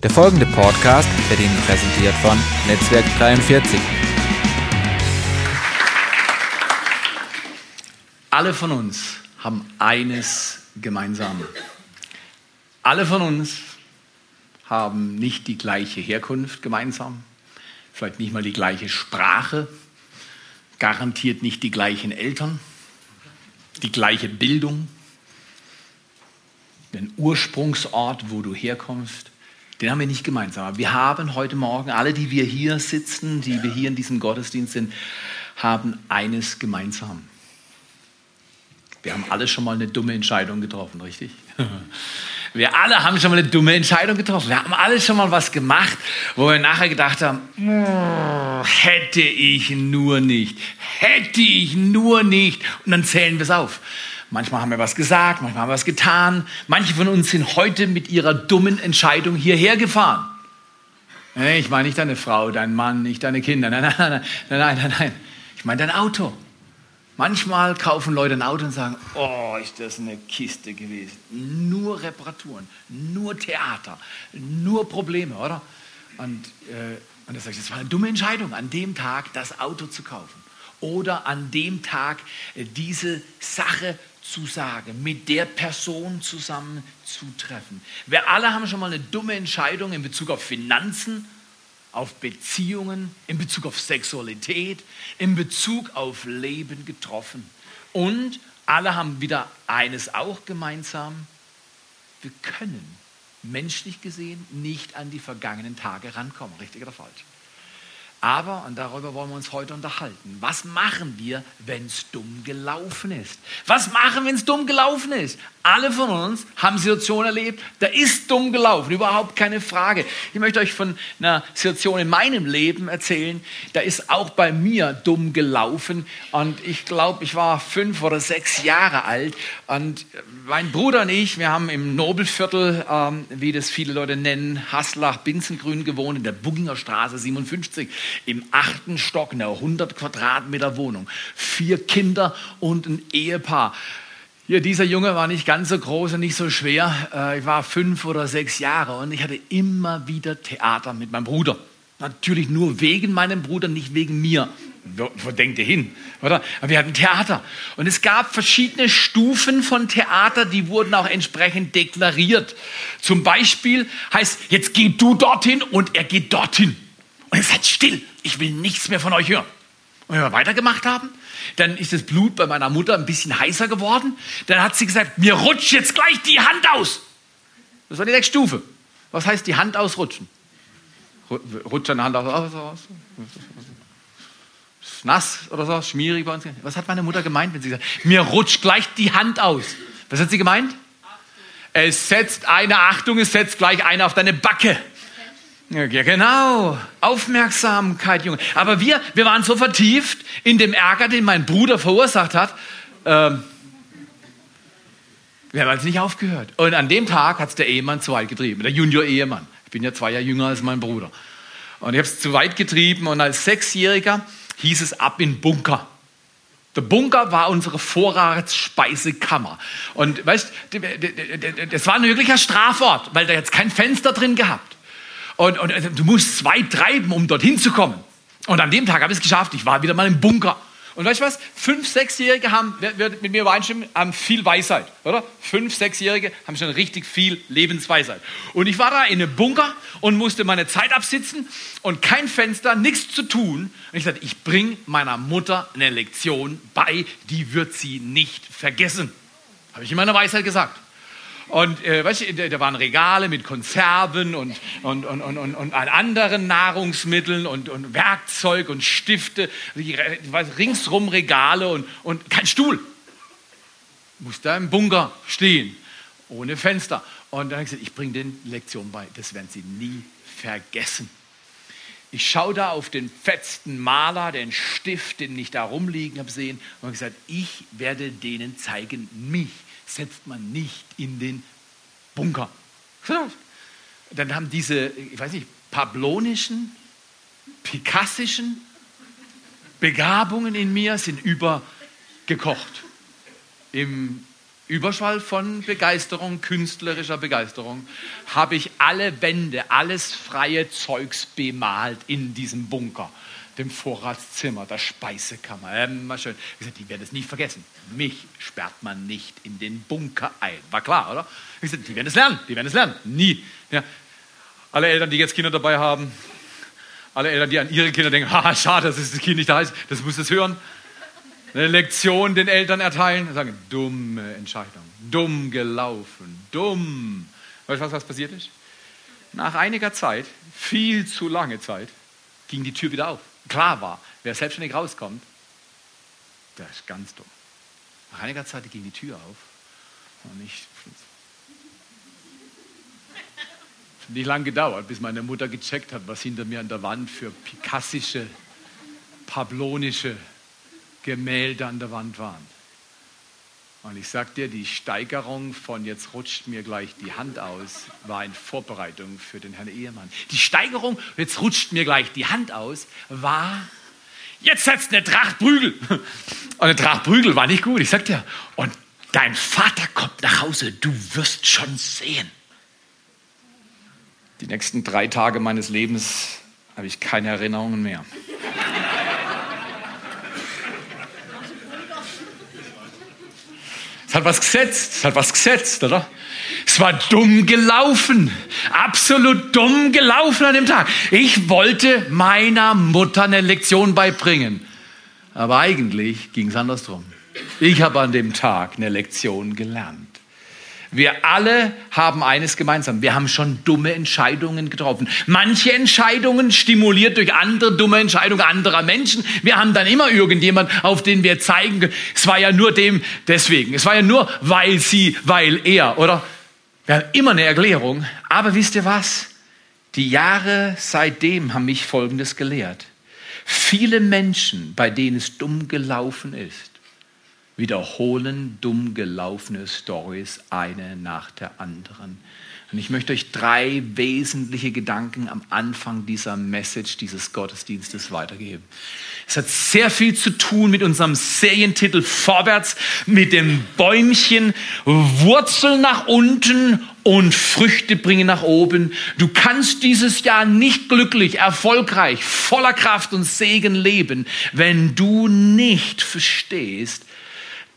Der folgende Podcast wird Ihnen präsentiert von Netzwerk 43. Alle von uns haben eines gemeinsam. Alle von uns haben nicht die gleiche Herkunft gemeinsam, vielleicht nicht mal die gleiche Sprache, garantiert nicht die gleichen Eltern, die gleiche Bildung, den Ursprungsort, wo du herkommst, den haben wir nicht gemeinsam. Aber wir haben heute Morgen, alle, die wir hier sitzen, die wir hier in diesem Gottesdienst sind, haben eines gemeinsam. Wir haben alle schon mal eine dumme Entscheidung getroffen, richtig? Wir alle haben schon mal eine dumme Entscheidung getroffen. Wir haben alle schon mal was gemacht, wo wir nachher gedacht haben, oh, hätte ich nur nicht, hätte ich nur nicht. Und dann zählen wir es auf. Manchmal haben wir was gesagt, manchmal haben wir was getan. Manche von uns sind heute mit ihrer dummen Entscheidung hierher gefahren. Ich meine nicht deine Frau, dein Mann, nicht deine Kinder. Nein, nein, nein, nein, nein, nein. nein. Ich meine dein Auto. Manchmal kaufen Leute ein Auto und sagen, oh, ist das eine Kiste gewesen. Nur Reparaturen, nur Theater, nur Probleme, oder? Und, äh, und da sage ich, das war eine dumme Entscheidung, an dem Tag das Auto zu kaufen. Oder an dem Tag äh, diese Sache zu sagen, mit der Person zusammen zu treffen. Wir alle haben schon mal eine dumme Entscheidung in Bezug auf Finanzen, auf Beziehungen, in Bezug auf Sexualität, in Bezug auf Leben getroffen. Und alle haben wieder eines auch gemeinsam. Wir können menschlich gesehen nicht an die vergangenen Tage rankommen, richtig oder falsch? Aber, und darüber wollen wir uns heute unterhalten, was machen wir, wenn es dumm gelaufen ist? Was machen, wenn es dumm gelaufen ist? Alle von uns haben Situationen erlebt, da ist dumm gelaufen, überhaupt keine Frage. Ich möchte euch von einer Situation in meinem Leben erzählen, da ist auch bei mir dumm gelaufen. Und ich glaube, ich war fünf oder sechs Jahre alt und mein Bruder und ich, wir haben im Nobelviertel, ähm, wie das viele Leute nennen, Haslach-Binzengrün gewohnt, in der Bugginger Straße 57 im achten Stock, einer 100 Quadratmeter Wohnung. Vier Kinder und ein Ehepaar. Hier, dieser Junge war nicht ganz so groß und nicht so schwer. Äh, ich war fünf oder sechs Jahre und ich hatte immer wieder Theater mit meinem Bruder. Natürlich nur wegen meinem Bruder, nicht wegen mir. Wo denkt ihr hin? Oder? Aber wir hatten Theater. Und es gab verschiedene Stufen von Theater, die wurden auch entsprechend deklariert. Zum Beispiel heißt, jetzt geh du dorthin und er geht dorthin. Und ihr seid still. Ich will nichts mehr von euch hören. Und wenn wir weitergemacht haben, dann ist das Blut bei meiner Mutter ein bisschen heißer geworden. Dann hat sie gesagt, mir rutscht jetzt gleich die Hand aus. Das war die nächste Stufe. Was heißt die Hand ausrutschen? Rutscht eine Hand aus? Ist nass oder so, schmierig bei uns. Was hat meine Mutter gemeint, wenn sie gesagt mir rutscht gleich die Hand aus? Was hat sie gemeint? Es setzt eine Achtung, es setzt gleich eine auf deine Backe. Ja, genau. Aufmerksamkeit, Junge. Aber wir, wir waren so vertieft in dem Ärger, den mein Bruder verursacht hat. Ähm, wir haben also nicht aufgehört. Und an dem Tag hat es der Ehemann zu weit getrieben, der Junior-Ehemann. Ich bin ja zwei Jahre jünger als mein Bruder. Und ich habe es zu weit getrieben und als Sechsjähriger hieß es ab in Bunker. Der Bunker war unsere Vorratsspeisekammer. Und weißt, das war ein wirklicher Strafort, weil da jetzt kein Fenster drin gehabt. Und, und also, du musst zwei treiben, um dorthin zu kommen. Und an dem Tag habe ich es geschafft. Ich war wieder mal im Bunker. Und weißt du was? Fünf, Sechsjährige haben, wer, wer mit mir übereinstimmen, haben viel Weisheit, oder? Fünf, Sechsjährige haben schon richtig viel Lebensweisheit. Und ich war da in einem Bunker und musste meine Zeit absitzen und kein Fenster, nichts zu tun. Und ich sagte, ich bringe meiner Mutter eine Lektion bei, die wird sie nicht vergessen. Habe ich in meiner Weisheit gesagt. Und äh, weißt du, da waren Regale mit Konserven und, und, und, und, und, und anderen Nahrungsmitteln und, und Werkzeug und Stifte. Ringsrum Regale und, und kein Stuhl. Muss da im Bunker stehen, ohne Fenster. Und dann habe ich gesagt, ich bringe den Lektion bei. Das werden sie nie vergessen. Ich schaue da auf den fetzten Maler, den Stift, den ich da rumliegen habe sehen und habe gesagt, ich werde denen zeigen, mich setzt man nicht in den Bunker. Dann haben diese, ich weiß nicht, pablonischen, pikassischen Begabungen in mir sind übergekocht. Im Überschwall von Begeisterung, künstlerischer Begeisterung, habe ich alle Wände, alles freie Zeugs bemalt in diesem Bunker, dem Vorratszimmer, der Speisekammer. Immer schön. Ich sagte, die werden es nie vergessen. Mich sperrt man nicht in den Bunker ein. War klar, oder? Ich sagte, die werden es lernen, die werden es lernen. Nie. Ja. Alle Eltern, die jetzt Kinder dabei haben, alle Eltern, die an ihre Kinder denken, haha, schade, dass das Kind nicht da ist, das muss es hören eine Lektion den Eltern erteilen sagen, dumme Entscheidung, dumm gelaufen, dumm. Weißt du, was, was passiert ist? Nach einiger Zeit, viel zu lange Zeit, ging die Tür wieder auf. Klar war, wer selbstständig rauskommt, der ist ganz dumm. Nach einiger Zeit ging die Tür auf und ich nicht lang gedauert, bis meine Mutter gecheckt hat, was hinter mir an der Wand für pikassische, pablonische Gemälde an der Wand waren. Und ich sag dir, die Steigerung von jetzt rutscht mir gleich die Hand aus, war in Vorbereitung für den Herrn Ehemann. Die Steigerung, jetzt rutscht mir gleich die Hand aus, war, jetzt setzt eine Tracht Prügel. Und eine Tracht Prügel war nicht gut. Ich sag dir, und dein Vater kommt nach Hause, du wirst schon sehen. Die nächsten drei Tage meines Lebens habe ich keine Erinnerungen mehr. Es hat was gesetzt, es hat was gesetzt, oder? Es war dumm gelaufen, absolut dumm gelaufen an dem Tag. Ich wollte meiner Mutter eine Lektion beibringen, aber eigentlich ging es andersrum. Ich habe an dem Tag eine Lektion gelernt. Wir alle haben eines gemeinsam. Wir haben schon dumme Entscheidungen getroffen. Manche Entscheidungen stimuliert durch andere dumme Entscheidungen anderer Menschen. Wir haben dann immer irgendjemand, auf den wir zeigen können. Es war ja nur dem deswegen. Es war ja nur, weil sie, weil er, oder? Wir haben immer eine Erklärung. Aber wisst ihr was? Die Jahre seitdem haben mich Folgendes gelehrt. Viele Menschen, bei denen es dumm gelaufen ist, wiederholen dumm gelaufene Stories eine nach der anderen. Und ich möchte euch drei wesentliche Gedanken am Anfang dieser Message, dieses Gottesdienstes weitergeben. Es hat sehr viel zu tun mit unserem Serientitel Vorwärts, mit dem Bäumchen Wurzeln nach unten und Früchte bringen nach oben. Du kannst dieses Jahr nicht glücklich, erfolgreich, voller Kraft und Segen leben, wenn du nicht verstehst,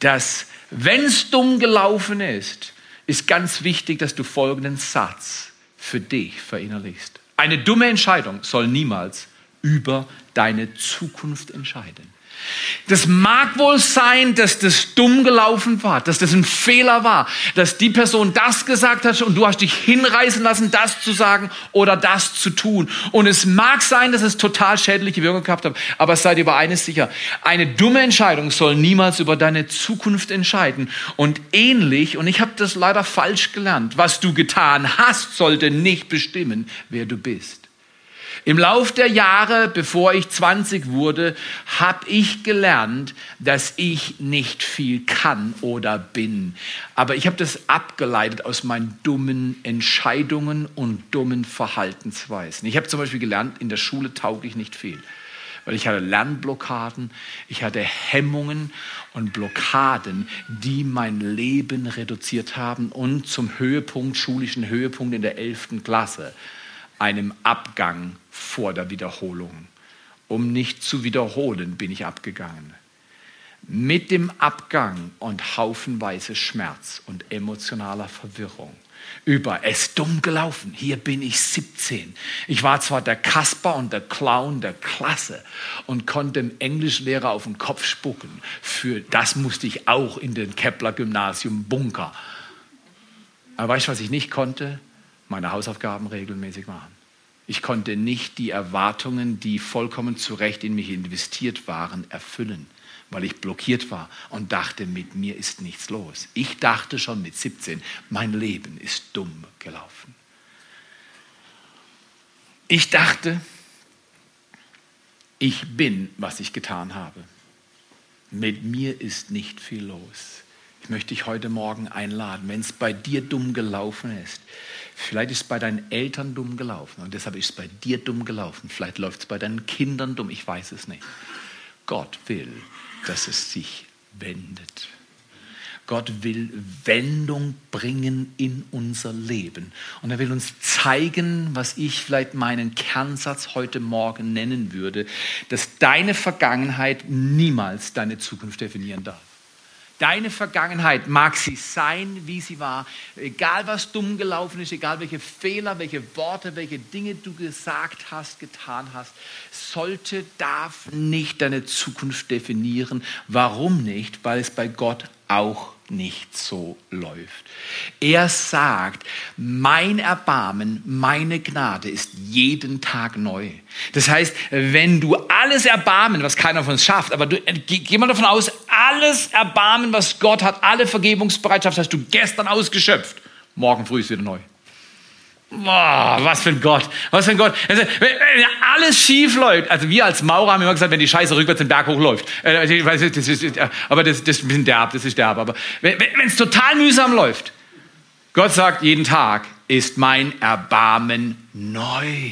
dass wenn es dumm gelaufen ist, ist ganz wichtig, dass du folgenden Satz für dich verinnerlichst. Eine dumme Entscheidung soll niemals über deine Zukunft entscheiden. Das mag wohl sein, dass das dumm gelaufen war, dass das ein Fehler war, dass die Person das gesagt hat und du hast dich hinreißen lassen, das zu sagen oder das zu tun. Und es mag sein, dass es total schädliche Wirkung gehabt hat, aber seid über eines sicher. Eine dumme Entscheidung soll niemals über deine Zukunft entscheiden. Und ähnlich, und ich habe das leider falsch gelernt, was du getan hast, sollte nicht bestimmen, wer du bist. Im Lauf der Jahre, bevor ich 20 wurde, habe ich gelernt, dass ich nicht viel kann oder bin. Aber ich habe das abgeleitet aus meinen dummen Entscheidungen und dummen Verhaltensweisen. Ich habe zum Beispiel gelernt, in der Schule tauge ich nicht viel. Weil ich hatte Lernblockaden, ich hatte Hemmungen und Blockaden, die mein Leben reduziert haben und zum Höhepunkt, schulischen Höhepunkt in der 11. Klasse einem Abgang vor der Wiederholung. Um nicht zu wiederholen, bin ich abgegangen. Mit dem Abgang und haufenweise Schmerz und emotionaler Verwirrung über es dumm gelaufen. Hier bin ich 17. Ich war zwar der Kasper und der Clown der Klasse und konnte dem Englischlehrer auf den Kopf spucken. Für das musste ich auch in den Kepler Gymnasium Bunker. Aber weißt du, was ich nicht konnte? meine Hausaufgaben regelmäßig machen. Ich konnte nicht die Erwartungen, die vollkommen zu Recht in mich investiert waren, erfüllen, weil ich blockiert war und dachte, mit mir ist nichts los. Ich dachte schon mit 17, mein Leben ist dumm gelaufen. Ich dachte, ich bin, was ich getan habe. Mit mir ist nicht viel los. Ich möchte dich heute Morgen einladen, wenn es bei dir dumm gelaufen ist, Vielleicht ist es bei deinen Eltern dumm gelaufen und deshalb ist es bei dir dumm gelaufen. Vielleicht läuft es bei deinen Kindern dumm, ich weiß es nicht. Gott will, dass es sich wendet. Gott will Wendung bringen in unser Leben. Und er will uns zeigen, was ich vielleicht meinen Kernsatz heute Morgen nennen würde, dass deine Vergangenheit niemals deine Zukunft definieren darf. Deine Vergangenheit mag sie sein, wie sie war, egal was dumm gelaufen ist, egal welche Fehler, welche Worte, welche Dinge du gesagt hast, getan hast, sollte, darf nicht deine Zukunft definieren. Warum nicht? Weil es bei Gott auch nicht so läuft. Er sagt, mein Erbarmen, meine Gnade ist jeden Tag neu. Das heißt, wenn du alles Erbarmen, was keiner von uns schafft, aber du, geh mal davon aus, alles Erbarmen, was Gott hat, alle Vergebungsbereitschaft hast du gestern ausgeschöpft, morgen früh ist wieder neu. Boah, was für ein Gott, was für ein Gott. Also, wenn, alles schief läuft, also wir als Maurer haben immer gesagt, wenn die Scheiße rückwärts den Berg hochläuft. Äh, das ist, aber das, das ist derb, das ist derb. Aber wenn es total mühsam läuft, Gott sagt jeden Tag, ist mein Erbarmen neu.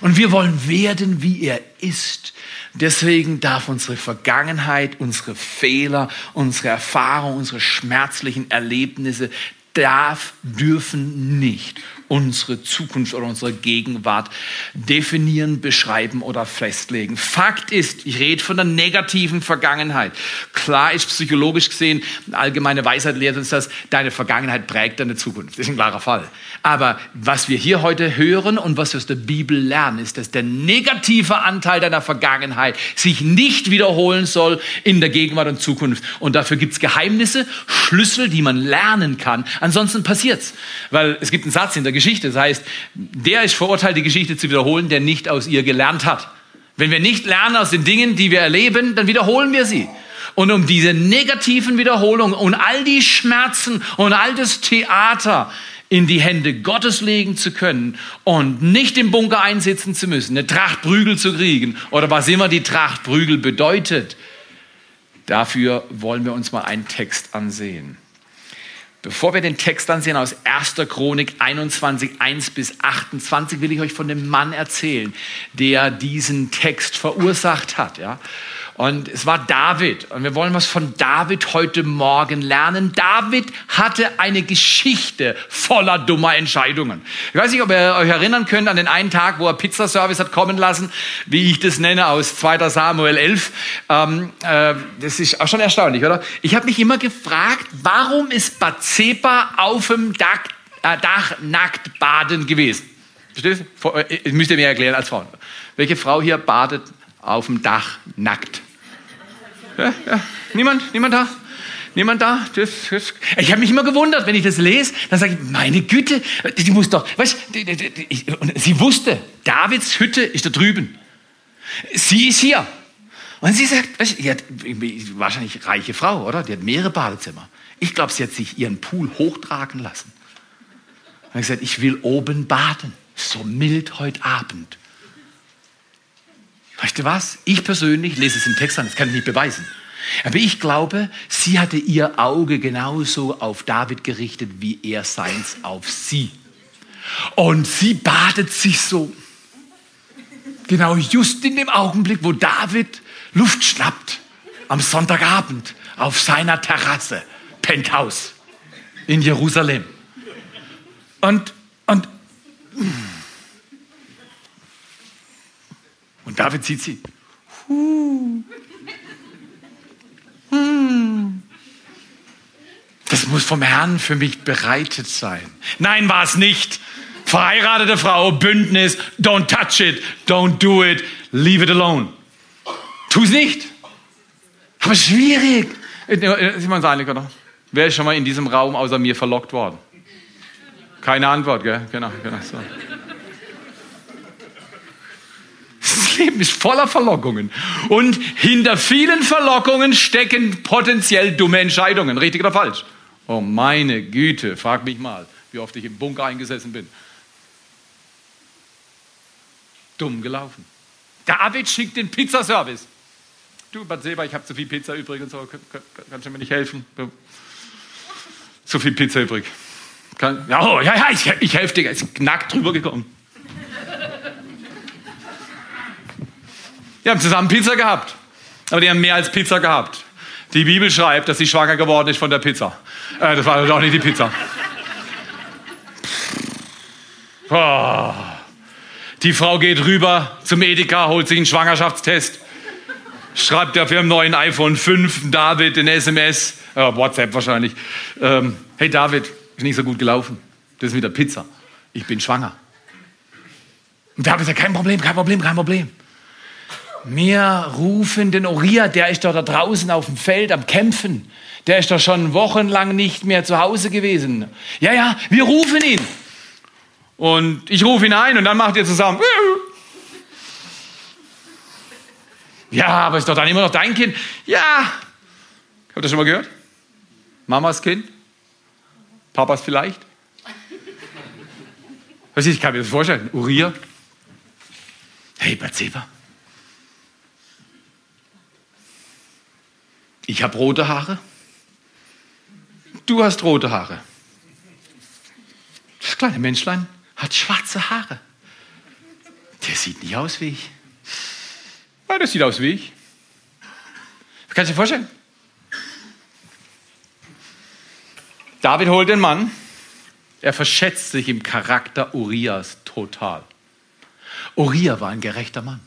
Und wir wollen werden, wie er ist. Deswegen darf unsere Vergangenheit, unsere Fehler, unsere Erfahrungen, unsere schmerzlichen Erlebnisse darf, dürfen nicht unsere Zukunft oder unsere Gegenwart definieren, beschreiben oder festlegen. Fakt ist, ich rede von der negativen Vergangenheit. Klar ist psychologisch gesehen, allgemeine Weisheit lehrt uns das, deine Vergangenheit prägt deine Zukunft. Das ist ein klarer Fall. Aber was wir hier heute hören und was wir aus der Bibel lernen, ist, dass der negative Anteil deiner Vergangenheit sich nicht wiederholen soll in der Gegenwart und Zukunft. Und dafür gibt es Geheimnisse, Schlüssel, die man lernen kann. Ansonsten passiert's. Weil es gibt einen Satz in der Geschichte. Das heißt, der ist verurteilt, die Geschichte zu wiederholen, der nicht aus ihr gelernt hat. Wenn wir nicht lernen aus den Dingen, die wir erleben, dann wiederholen wir sie. Und um diese negativen Wiederholungen und all die Schmerzen und all das Theater in die Hände Gottes legen zu können und nicht im Bunker einsitzen zu müssen, eine Tracht Prügel zu kriegen oder was immer die Tracht Prügel bedeutet, dafür wollen wir uns mal einen Text ansehen. Bevor wir den Text ansehen aus 1. Chronik 21, 1 bis 28, will ich euch von dem Mann erzählen, der diesen Text verursacht hat. Ja? Und es war David. Und wir wollen was von David heute Morgen lernen. David hatte eine Geschichte voller dummer Entscheidungen. Ich weiß nicht, ob ihr euch erinnern könnt an den einen Tag, wo er Pizzaservice hat kommen lassen, wie ich das nenne, aus 2. Samuel 11. Ähm, äh, das ist auch schon erstaunlich, oder? Ich habe mich immer gefragt, warum ist Bathseba auf dem Dach, äh, Dach nackt baden gewesen? Verstehst du? Äh, müsst ihr mir erklären als Frau. Welche Frau hier badet auf dem Dach nackt? Ja. Niemand? Niemand da? Niemand da? Das, das. Ich habe mich immer gewundert, wenn ich das lese, dann sage ich, meine Güte, die muss doch, weißt, und sie wusste, Davids Hütte ist da drüben. Sie ist hier. Und sie sagt, weißt, die hat, wahrscheinlich reiche Frau, oder? Die hat mehrere Badezimmer. Ich glaube, sie hat sich ihren Pool hochtragen lassen. Und hat gesagt, ich will oben baden. So mild heute Abend. Weißt du was? Ich persönlich lese es im Text an, das kann ich nicht beweisen. Aber ich glaube, sie hatte ihr Auge genauso auf David gerichtet, wie er seins auf sie. Und sie badet sich so. Genau just in dem Augenblick, wo David Luft schnappt. Am Sonntagabend auf seiner Terrasse, Penthouse in Jerusalem. Und, und, und David sieht sie. Das muss vom Herrn für mich bereitet sein. Nein, war es nicht. Verheiratete Frau, Bündnis, don't touch it, don't do it, leave it alone. Tu es nicht. Aber schwierig. Ist man einig, oder? Wer ist schon mal in diesem Raum außer mir verlockt worden? Keine Antwort, gell? Genau, genau. So. Leben ist voller Verlockungen. Und hinter vielen Verlockungen stecken potenziell dumme Entscheidungen. Richtig oder falsch? Oh meine Güte, frag mich mal, wie oft ich im Bunker eingesessen bin. Dumm gelaufen. David schickt den Pizzaservice. Du, Bad Seba, ich habe zu viel Pizza übrig und so. Kannst du mir nicht helfen? Zu viel Pizza übrig. Kann, ja, oh, ja, ja, ich, ich helfe dir. Ist knackt drüber gekommen. Die haben zusammen Pizza gehabt. Aber die haben mehr als Pizza gehabt. Die Bibel schreibt, dass sie schwanger geworden ist von der Pizza. Äh, das war doch nicht die Pizza. Oh. Die Frau geht rüber zum Edeka, holt sich einen Schwangerschaftstest, schreibt der für einen neuen iPhone 5 David in SMS, äh, WhatsApp wahrscheinlich. Ähm, hey David, ist nicht so gut gelaufen. Das ist wieder Pizza. Ich bin schwanger. Und David sagt, kein Problem, kein Problem, kein Problem. Wir rufen den Uriah, der ist doch da draußen auf dem Feld am Kämpfen. Der ist doch schon wochenlang nicht mehr zu Hause gewesen. Ja, ja, wir rufen ihn. Und ich rufe ihn ein und dann macht ihr zusammen. Ja, aber ist doch dann immer noch dein Kind. Ja. Habt ihr schon mal gehört? Mamas Kind? Papas vielleicht? Was ich kann mir das vorstellen. Uriah. Hey, Bathseba. Ich habe rote Haare. Du hast rote Haare. Das kleine Menschlein hat schwarze Haare. Der sieht nicht aus wie ich. Ja, das sieht aus wie ich. Kannst du dir vorstellen? David holt den Mann. Er verschätzt sich im Charakter Urias total. Uriah war ein gerechter Mann.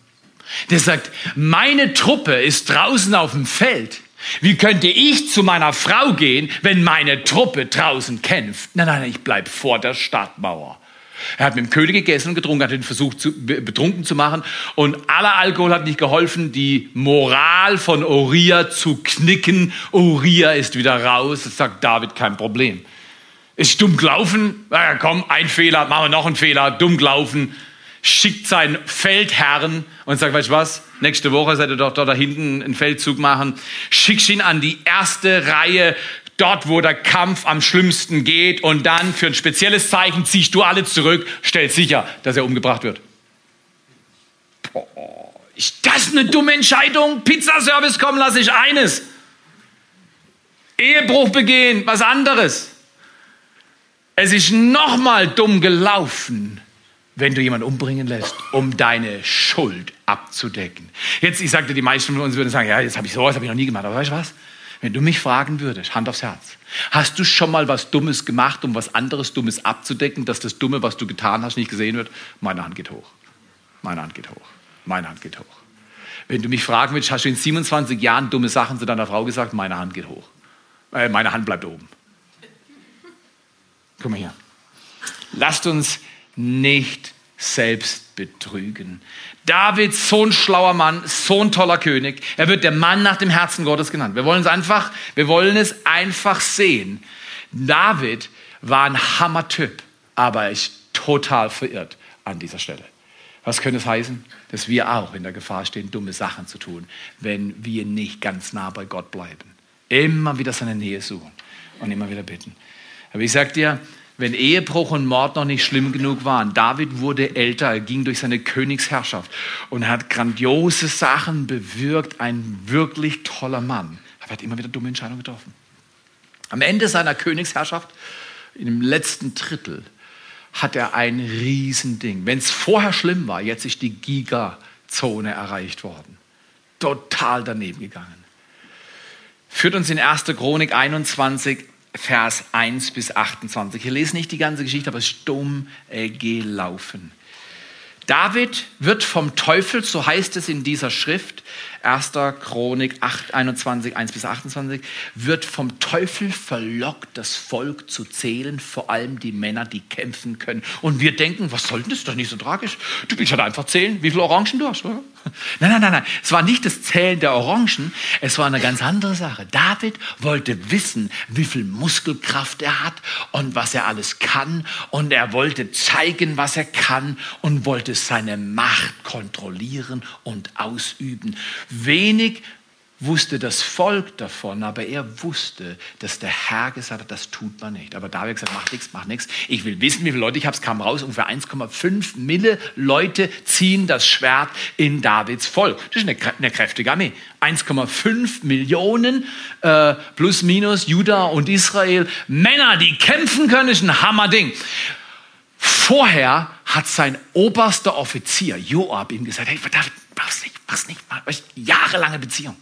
Der sagt, meine Truppe ist draußen auf dem Feld. Wie könnte ich zu meiner Frau gehen, wenn meine Truppe draußen kämpft? Nein, nein, ich bleib vor der Stadtmauer. Er hat mit dem König gegessen und getrunken, hat ihn versucht, zu, betrunken zu machen. Und aller Alkohol hat nicht geholfen, die Moral von Uriah zu knicken. Uriah ist wieder raus. Sagt David, kein Problem. Ist dumm gelaufen? Na komm, ein Fehler, machen wir noch einen Fehler. Dumm gelaufen. Schickt seinen Feldherrn und sagt, weißt du was? Nächste Woche seid ihr doch da hinten einen Feldzug machen. Schickst ihn an die erste Reihe dort, wo der Kampf am schlimmsten geht und dann für ein spezielles Zeichen ziehst du alle zurück, stellst sicher, dass er umgebracht wird. Boah, ist das eine dumme Entscheidung? Pizzaservice kommen lasse ich eines. Ehebruch begehen, was anderes. Es ist nochmal dumm gelaufen, wenn du jemanden umbringen lässt, um deine Schuld abzudecken. Jetzt, ich sagte, die meisten von uns würden sagen, ja, jetzt habe ich sowas, habe ich noch nie gemacht. Aber weißt du was? Wenn du mich fragen würdest, Hand aufs Herz, hast du schon mal was Dummes gemacht, um was anderes Dummes abzudecken, dass das Dumme, was du getan hast, nicht gesehen wird? Meine Hand geht hoch. Meine Hand geht hoch. Meine Hand geht hoch. Wenn du mich fragen würdest, hast du in 27 Jahren dumme Sachen zu deiner Frau gesagt? Meine Hand geht hoch. Äh, meine Hand bleibt oben. Guck mal hier. Lasst uns nicht selbst betrügen. David, so ein schlauer Mann, so ein toller König. Er wird der Mann nach dem Herzen Gottes genannt. Wir wollen es einfach, wir wollen es einfach sehen. David war ein Hammertyp, aber er ist total verirrt an dieser Stelle. Was könnte es heißen? Dass wir auch in der Gefahr stehen, dumme Sachen zu tun, wenn wir nicht ganz nah bei Gott bleiben. Immer wieder seine Nähe suchen und immer wieder bitten. Aber ich sage dir, wenn Ehebruch und Mord noch nicht schlimm genug waren. David wurde älter, er ging durch seine Königsherrschaft und hat grandiose Sachen bewirkt, ein wirklich toller Mann. Aber er hat immer wieder dumme Entscheidungen getroffen. Am Ende seiner Königsherrschaft, im letzten Drittel, hat er ein Riesending. Wenn es vorher schlimm war, jetzt ist die Gigazone erreicht worden. Total daneben gegangen. Führt uns in 1. Chronik 21 Vers 1 bis 28. Ich lese nicht die ganze Geschichte, aber es ist dumm äh, gelaufen. David wird vom Teufel, so heißt es in dieser Schrift, 1. Chronik 8, 21, 1 bis 28, wird vom Teufel verlockt, das Volk zu zählen, vor allem die Männer, die kämpfen können. Und wir denken, was soll denn das? Ist doch nicht so tragisch. Du willst halt einfach zählen, wie viele Orangen du hast. Oder? Nein, nein, nein, nein. Es war nicht das Zählen der Orangen, es war eine ganz andere Sache. David wollte wissen, wie viel Muskelkraft er hat und was er alles kann. Und er wollte zeigen, was er kann und wollte seine Macht kontrollieren und ausüben. Wenig wusste das Volk davon, aber er wusste, dass der Herr gesagt hat, das tut man nicht. Aber David hat gesagt, mach nichts, mach nichts. Ich will wissen, wie viele Leute ich habe. Es kam raus, ungefähr 1,5 Mille Leute ziehen das Schwert in Davids Volk. Das ist eine, eine kräftige Armee. 1,5 Millionen äh, plus minus Juda und Israel. Männer, die kämpfen können, ist ein Hammerding. Vorher hat sein oberster Offizier, Joab, ihm gesagt, hey, David, mach's nicht, mach's. Jahrelange Beziehung.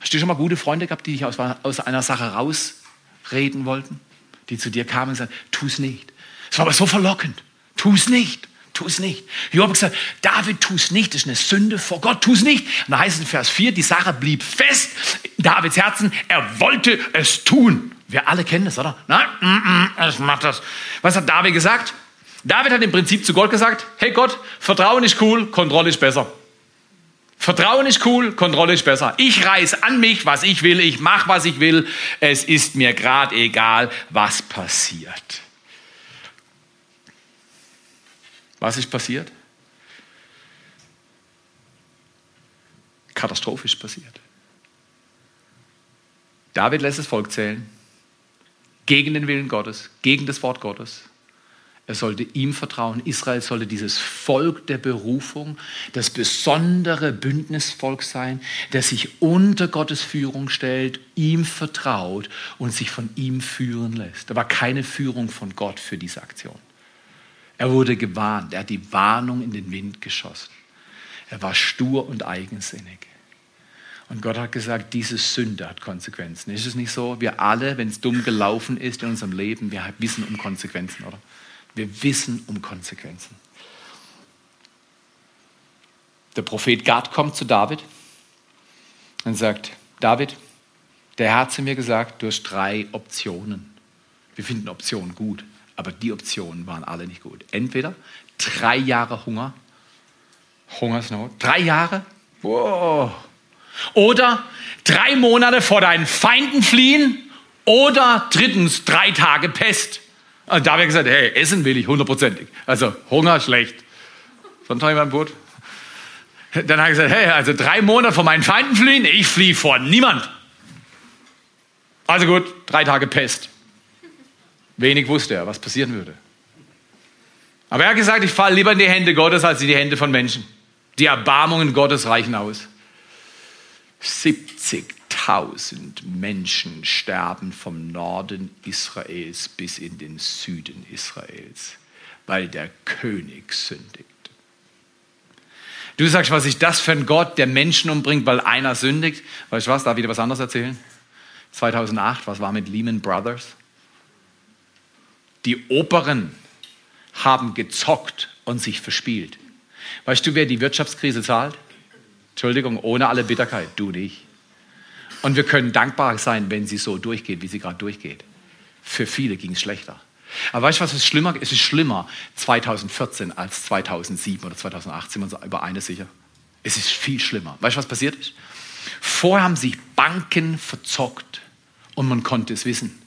Hast du schon mal gute Freunde gehabt, die dich aus, aus einer Sache rausreden wollten? Die zu dir kamen und sagten, es nicht. Es war aber so verlockend. Tu es nicht. Tu es nicht. Job hat gesagt, David, tu es nicht. Das ist eine Sünde vor Gott. Tu es nicht. Und da heißt es in Vers 4, die Sache blieb fest in Davids Herzen. Er wollte es tun. Wir alle kennen das, oder? Nein, mm, mm, es macht das. Was hat David gesagt? David hat im Prinzip zu Gott gesagt, hey Gott, Vertrauen ist cool, Kontrolle ist besser. Vertrauen ist cool, Kontrolle ist besser. Ich reiß an mich, was ich will, ich mache, was ich will. Es ist mir gerade egal, was passiert. Was ist passiert? Katastrophisch passiert. David lässt das Volk zählen, gegen den Willen Gottes, gegen das Wort Gottes. Er sollte ihm vertrauen. Israel sollte dieses Volk der Berufung, das besondere Bündnisvolk sein, das sich unter Gottes Führung stellt, ihm vertraut und sich von ihm führen lässt. Da war keine Führung von Gott für diese Aktion. Er wurde gewarnt. Er hat die Warnung in den Wind geschossen. Er war stur und eigensinnig. Und Gott hat gesagt, diese Sünde hat Konsequenzen. Ist es nicht so? Wir alle, wenn es dumm gelaufen ist in unserem Leben, wir wissen um Konsequenzen, oder? Wir wissen um Konsequenzen. Der Prophet Gad kommt zu David und sagt, David, der Herr hat zu mir gesagt, du hast drei Optionen. Wir finden Optionen gut, aber die Optionen waren alle nicht gut. Entweder drei Jahre Hunger, Hungersnot, drei Jahre, wow. oder drei Monate vor deinen Feinden fliehen oder drittens drei Tage Pest. Und da habe ich gesagt, hey, essen will ich hundertprozentig. Also Hunger schlecht. Sonst habe ich mein Boot. Dann habe ich gesagt, hey, also drei Monate vor meinen Feinden fliehen, ich fliehe vor niemand. Also gut, drei Tage Pest. Wenig wusste er, was passieren würde. Aber er hat gesagt, ich falle lieber in die Hände Gottes als in die Hände von Menschen. Die Erbarmungen Gottes reichen aus. 70 1000 Menschen sterben vom Norden Israels bis in den Süden Israels, weil der König sündigt. Du sagst, was ist das für ein Gott, der Menschen umbringt, weil einer sündigt? Weißt du was, darf ich dir was anderes erzählen? 2008, was war mit Lehman Brothers? Die Operen haben gezockt und sich verspielt. Weißt du, wer die Wirtschaftskrise zahlt? Entschuldigung, ohne alle Bitterkeit, du nicht. Und wir können dankbar sein, wenn sie so durchgeht, wie sie gerade durchgeht. Für viele ging es schlechter. Aber weißt du, was ist schlimmer? Es ist schlimmer 2014 als 2007 oder 2008, sind wir uns über eines sicher. Es ist viel schlimmer. Weißt du, was passiert ist? Vorher haben sich Banken verzockt und man konnte es wissen.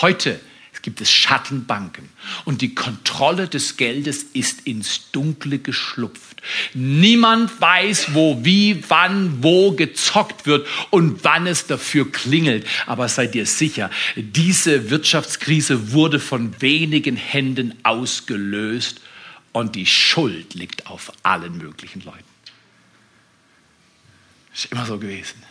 Heute gibt es Schattenbanken und die Kontrolle des Geldes ist ins Dunkle geschlupft. Niemand weiß, wo, wie, wann, wo gezockt wird und wann es dafür klingelt. Aber seid ihr sicher, diese Wirtschaftskrise wurde von wenigen Händen ausgelöst und die Schuld liegt auf allen möglichen Leuten. Ist immer so gewesen.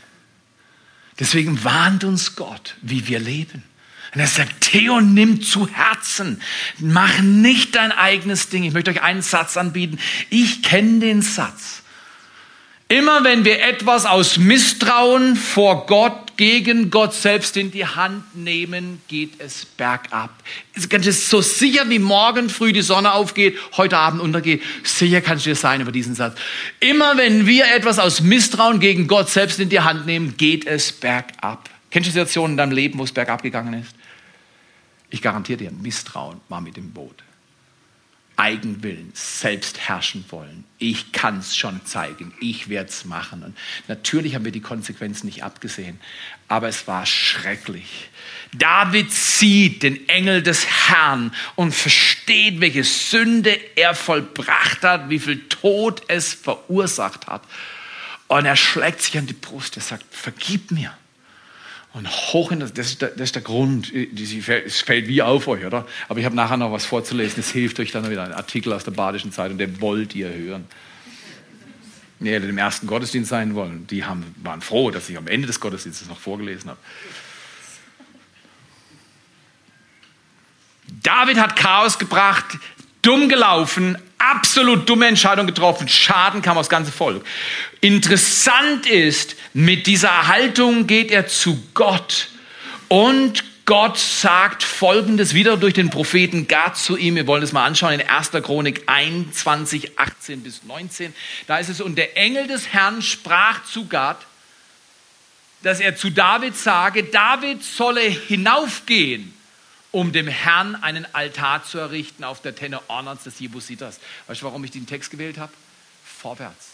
Deswegen warnt uns Gott, wie wir leben. Und er sagt, Theo, nimm zu Herzen. Mach nicht dein eigenes Ding. Ich möchte euch einen Satz anbieten. Ich kenne den Satz. Immer wenn wir etwas aus Misstrauen vor Gott, gegen Gott selbst in die Hand nehmen, geht es bergab. Es ist so sicher wie morgen früh die Sonne aufgeht, heute Abend untergeht. Sicher kannst du dir sein über diesen Satz. Immer wenn wir etwas aus Misstrauen gegen Gott selbst in die Hand nehmen, geht es bergab. Kennst du Situationen in deinem Leben, wo es bergab gegangen ist? Ich garantiere dir, Misstrauen war mit dem Boot. Eigenwillen, selbst herrschen wollen. Ich kann es schon zeigen, ich werde es machen. Und natürlich haben wir die Konsequenzen nicht abgesehen, aber es war schrecklich. David sieht den Engel des Herrn und versteht, welche Sünde er vollbracht hat, wie viel Tod es verursacht hat. Und er schlägt sich an die Brust, er sagt, vergib mir. Und hoch in das, das ist der, das ist der Grund, es fällt wie auf euch, oder? Aber ich habe nachher noch was vorzulesen, es hilft euch dann wieder, ein Artikel aus der Badischen Zeitung, den wollt ihr hören. Die hätte im ersten Gottesdienst sein wollen, die haben, waren froh, dass ich am Ende des Gottesdienstes noch vorgelesen habe. David hat Chaos gebracht, dumm gelaufen, absolut dumme Entscheidung getroffen. Schaden kam aus ganze Volk. Interessant ist, mit dieser Haltung geht er zu Gott und Gott sagt Folgendes wieder durch den Propheten Gad zu ihm. Wir wollen das mal anschauen in 1. Chronik 21, 18 bis 19. Da ist es, und der Engel des Herrn sprach zu Gad, dass er zu David sage, David solle hinaufgehen, um dem Herrn einen Altar zu errichten auf der Tenne Ornans des Jebusiters. Weißt du, warum ich den Text gewählt habe? Vorwärts.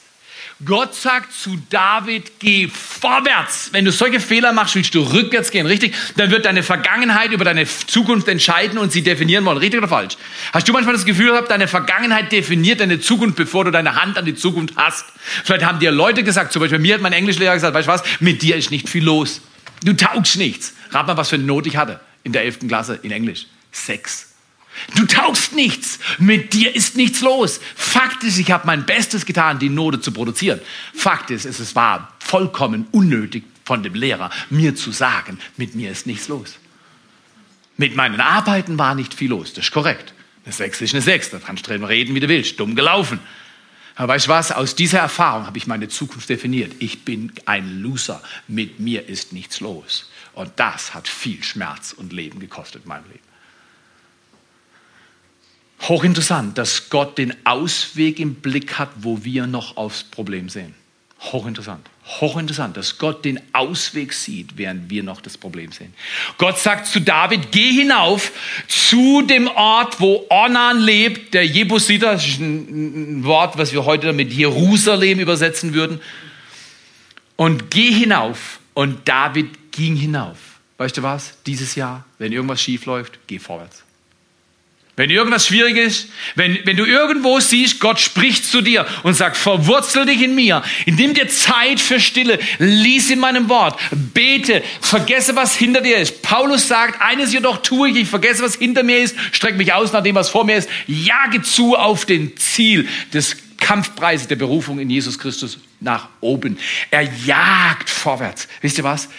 Gott sagt zu David, geh vorwärts. Wenn du solche Fehler machst, willst du rückwärts gehen, richtig? Dann wird deine Vergangenheit über deine Zukunft entscheiden und sie definieren wollen, richtig oder falsch? Hast du manchmal das Gefühl gehabt, deine Vergangenheit definiert deine Zukunft, bevor du deine Hand an die Zukunft hast? Vielleicht haben dir Leute gesagt, zum Beispiel mir hat mein Englischlehrer gesagt, weißt du was, mit dir ist nicht viel los. Du taugst nichts. Rat mal, was für eine Not ich hatte in der 11. Klasse in Englisch. Sechs. Du taugst nichts. Mit dir ist nichts los. Fakt ist, ich habe mein Bestes getan, die Note zu produzieren. Fakt ist, es war vollkommen unnötig von dem Lehrer, mir zu sagen, mit mir ist nichts los. Mit meinen Arbeiten war nicht viel los. Das ist korrekt. Eine Sechs ist eine Sechs. Da kannst du reden, wie du willst. Dumm gelaufen. Aber weißt du was? Aus dieser Erfahrung habe ich meine Zukunft definiert. Ich bin ein Loser. Mit mir ist nichts los. Und das hat viel Schmerz und Leben gekostet in meinem Leben. Hochinteressant, dass Gott den Ausweg im Blick hat, wo wir noch aufs Problem sehen. Hochinteressant. Hochinteressant, dass Gott den Ausweg sieht, während wir noch das Problem sehen. Gott sagt zu David, geh hinauf zu dem Ort, wo Ornan lebt, der Jebusiter, das ist ein Wort, was wir heute mit Jerusalem übersetzen würden. Und geh hinauf. Und David ging hinauf. Weißt du was? Dieses Jahr, wenn irgendwas schief läuft, geh vorwärts. Wenn irgendwas schwierig ist, wenn, wenn du irgendwo siehst, Gott spricht zu dir und sagt, verwurzel dich in mir, nimm dir Zeit für Stille, lies in meinem Wort, bete, vergesse, was hinter dir ist. Paulus sagt, eines jedoch tue ich, ich vergesse, was hinter mir ist, strecke mich aus nach dem, was vor mir ist, jage zu auf den Ziel des Kampfpreises der Berufung in Jesus Christus nach oben. Er jagt vorwärts. Wisst ihr was?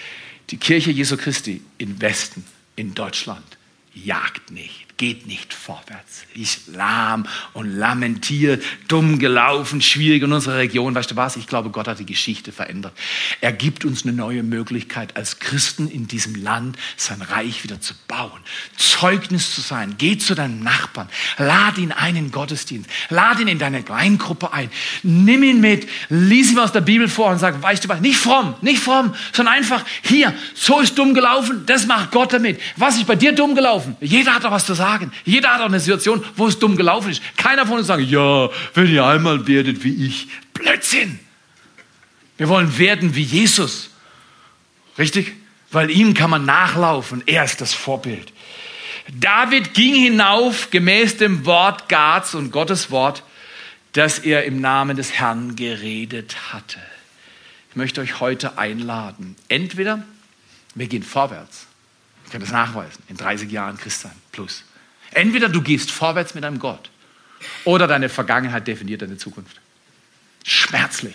Die Kirche Jesu Christi im Westen, in Deutschland, jagt nicht geht nicht vorwärts. Ist lahm und lamentiert, dumm gelaufen, schwierig in unserer Region. Weißt du was? Ich glaube, Gott hat die Geschichte verändert. Er gibt uns eine neue Möglichkeit, als Christen in diesem Land sein Reich wieder zu bauen, Zeugnis zu sein. Geh zu deinem Nachbarn, lad ihn ein in Gottesdienst, lad ihn in deine Kleingruppe ein, nimm ihn mit, lies ihm aus der Bibel vor und sag, weißt du was? Nicht fromm, nicht fromm, sondern einfach hier, so ist dumm gelaufen, das macht Gott damit. Was ist bei dir dumm gelaufen? Jeder hat doch was zu sagen sagen. Jeder hat auch eine Situation, wo es dumm gelaufen ist. Keiner von uns sagt, ja, wenn ihr einmal werdet wie ich. Blödsinn. Wir wollen werden wie Jesus. Richtig? Weil ihm kann man nachlaufen. Er ist das Vorbild. David ging hinauf gemäß dem Wort Gads und Gottes Wort, das er im Namen des Herrn geredet hatte. Ich möchte euch heute einladen. Entweder wir gehen vorwärts. Ich kann das nachweisen. In 30 Jahren Christian plus. Entweder du gehst vorwärts mit deinem Gott oder deine Vergangenheit definiert deine Zukunft. Schmerzlich.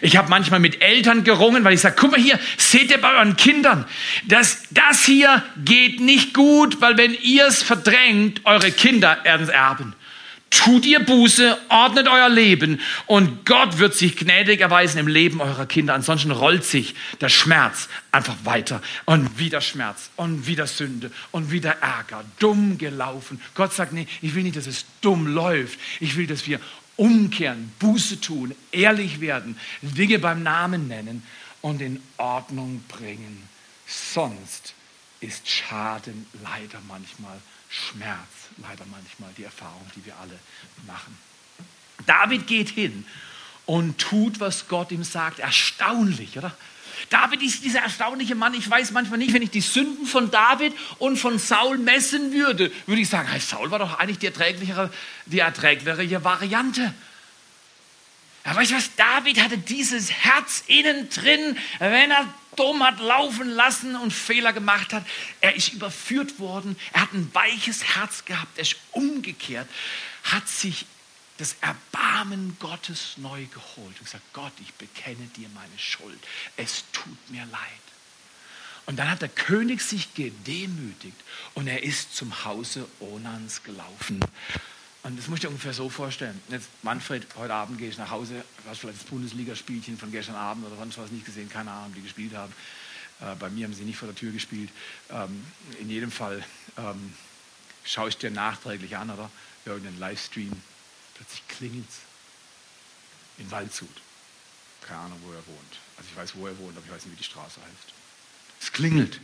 Ich habe manchmal mit Eltern gerungen, weil ich sage, guck mal hier, seht ihr bei euren Kindern, das, das hier geht nicht gut, weil wenn ihr es verdrängt, eure Kinder werden es erben tut ihr Buße, ordnet euer Leben und Gott wird sich gnädig erweisen im Leben eurer Kinder. Ansonsten rollt sich der Schmerz einfach weiter und wieder Schmerz und wieder Sünde und wieder Ärger, dumm gelaufen. Gott sagt, nee, ich will nicht, dass es dumm läuft. Ich will, dass wir umkehren, Buße tun, ehrlich werden, Dinge beim Namen nennen und in Ordnung bringen. Sonst ist Schaden leider manchmal Schmerz leider manchmal die Erfahrung, die wir alle machen. David geht hin und tut, was Gott ihm sagt. Erstaunlich, oder? David ist dieser erstaunliche Mann. Ich weiß manchmal nicht, wenn ich die Sünden von David und von Saul messen würde, würde ich sagen, hey, Saul war doch eigentlich die erträglichere, die erträglichere Variante. Aber weißt du was? David hatte dieses Herz innen drin, wenn er dumm hat laufen lassen und Fehler gemacht hat. Er ist überführt worden. Er hat ein weiches Herz gehabt. Er ist umgekehrt, hat sich das Erbarmen Gottes neu geholt und gesagt, Gott, ich bekenne dir meine Schuld. Es tut mir leid. Und dann hat der König sich gedemütigt und er ist zum Hause Onans gelaufen. Und das musst du dir ungefähr so vorstellen. Jetzt, Manfred, heute Abend gehe ich nach Hause, hast vielleicht das Bundesligaspielchen von gestern Abend oder sonst was nicht gesehen, keine Ahnung, die gespielt haben. Äh, bei mir haben sie nicht vor der Tür gespielt. Ähm, in jedem Fall ähm, schaue ich dir nachträglich an, oder? Irgendeinen Livestream. Plötzlich klingelt es. In Waldshut. Keine Ahnung, wo er wohnt. Also ich weiß, wo er wohnt, aber ich weiß nicht, wie die Straße heißt. Es klingelt.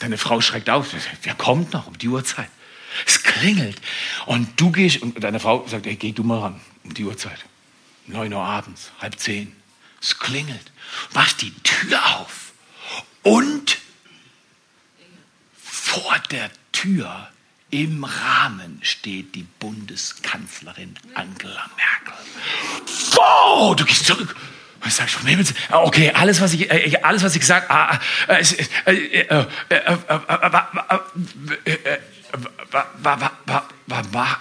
Deine Frau schreckt auf. Wer kommt noch um die Uhrzeit? Es klingelt. Und du gehst, und deine Frau sagt, hey, geh du mal ran, um die Uhrzeit. 9 Uhr abends, halb zehn. Es klingelt. Mach die Tür auf. Und vor der Tür im Rahmen steht die Bundeskanzlerin Angela Merkel. Oh, du gehst zurück. Ich sage schon, okay, alles, was ich, äh, alles, was ich gesagt habe,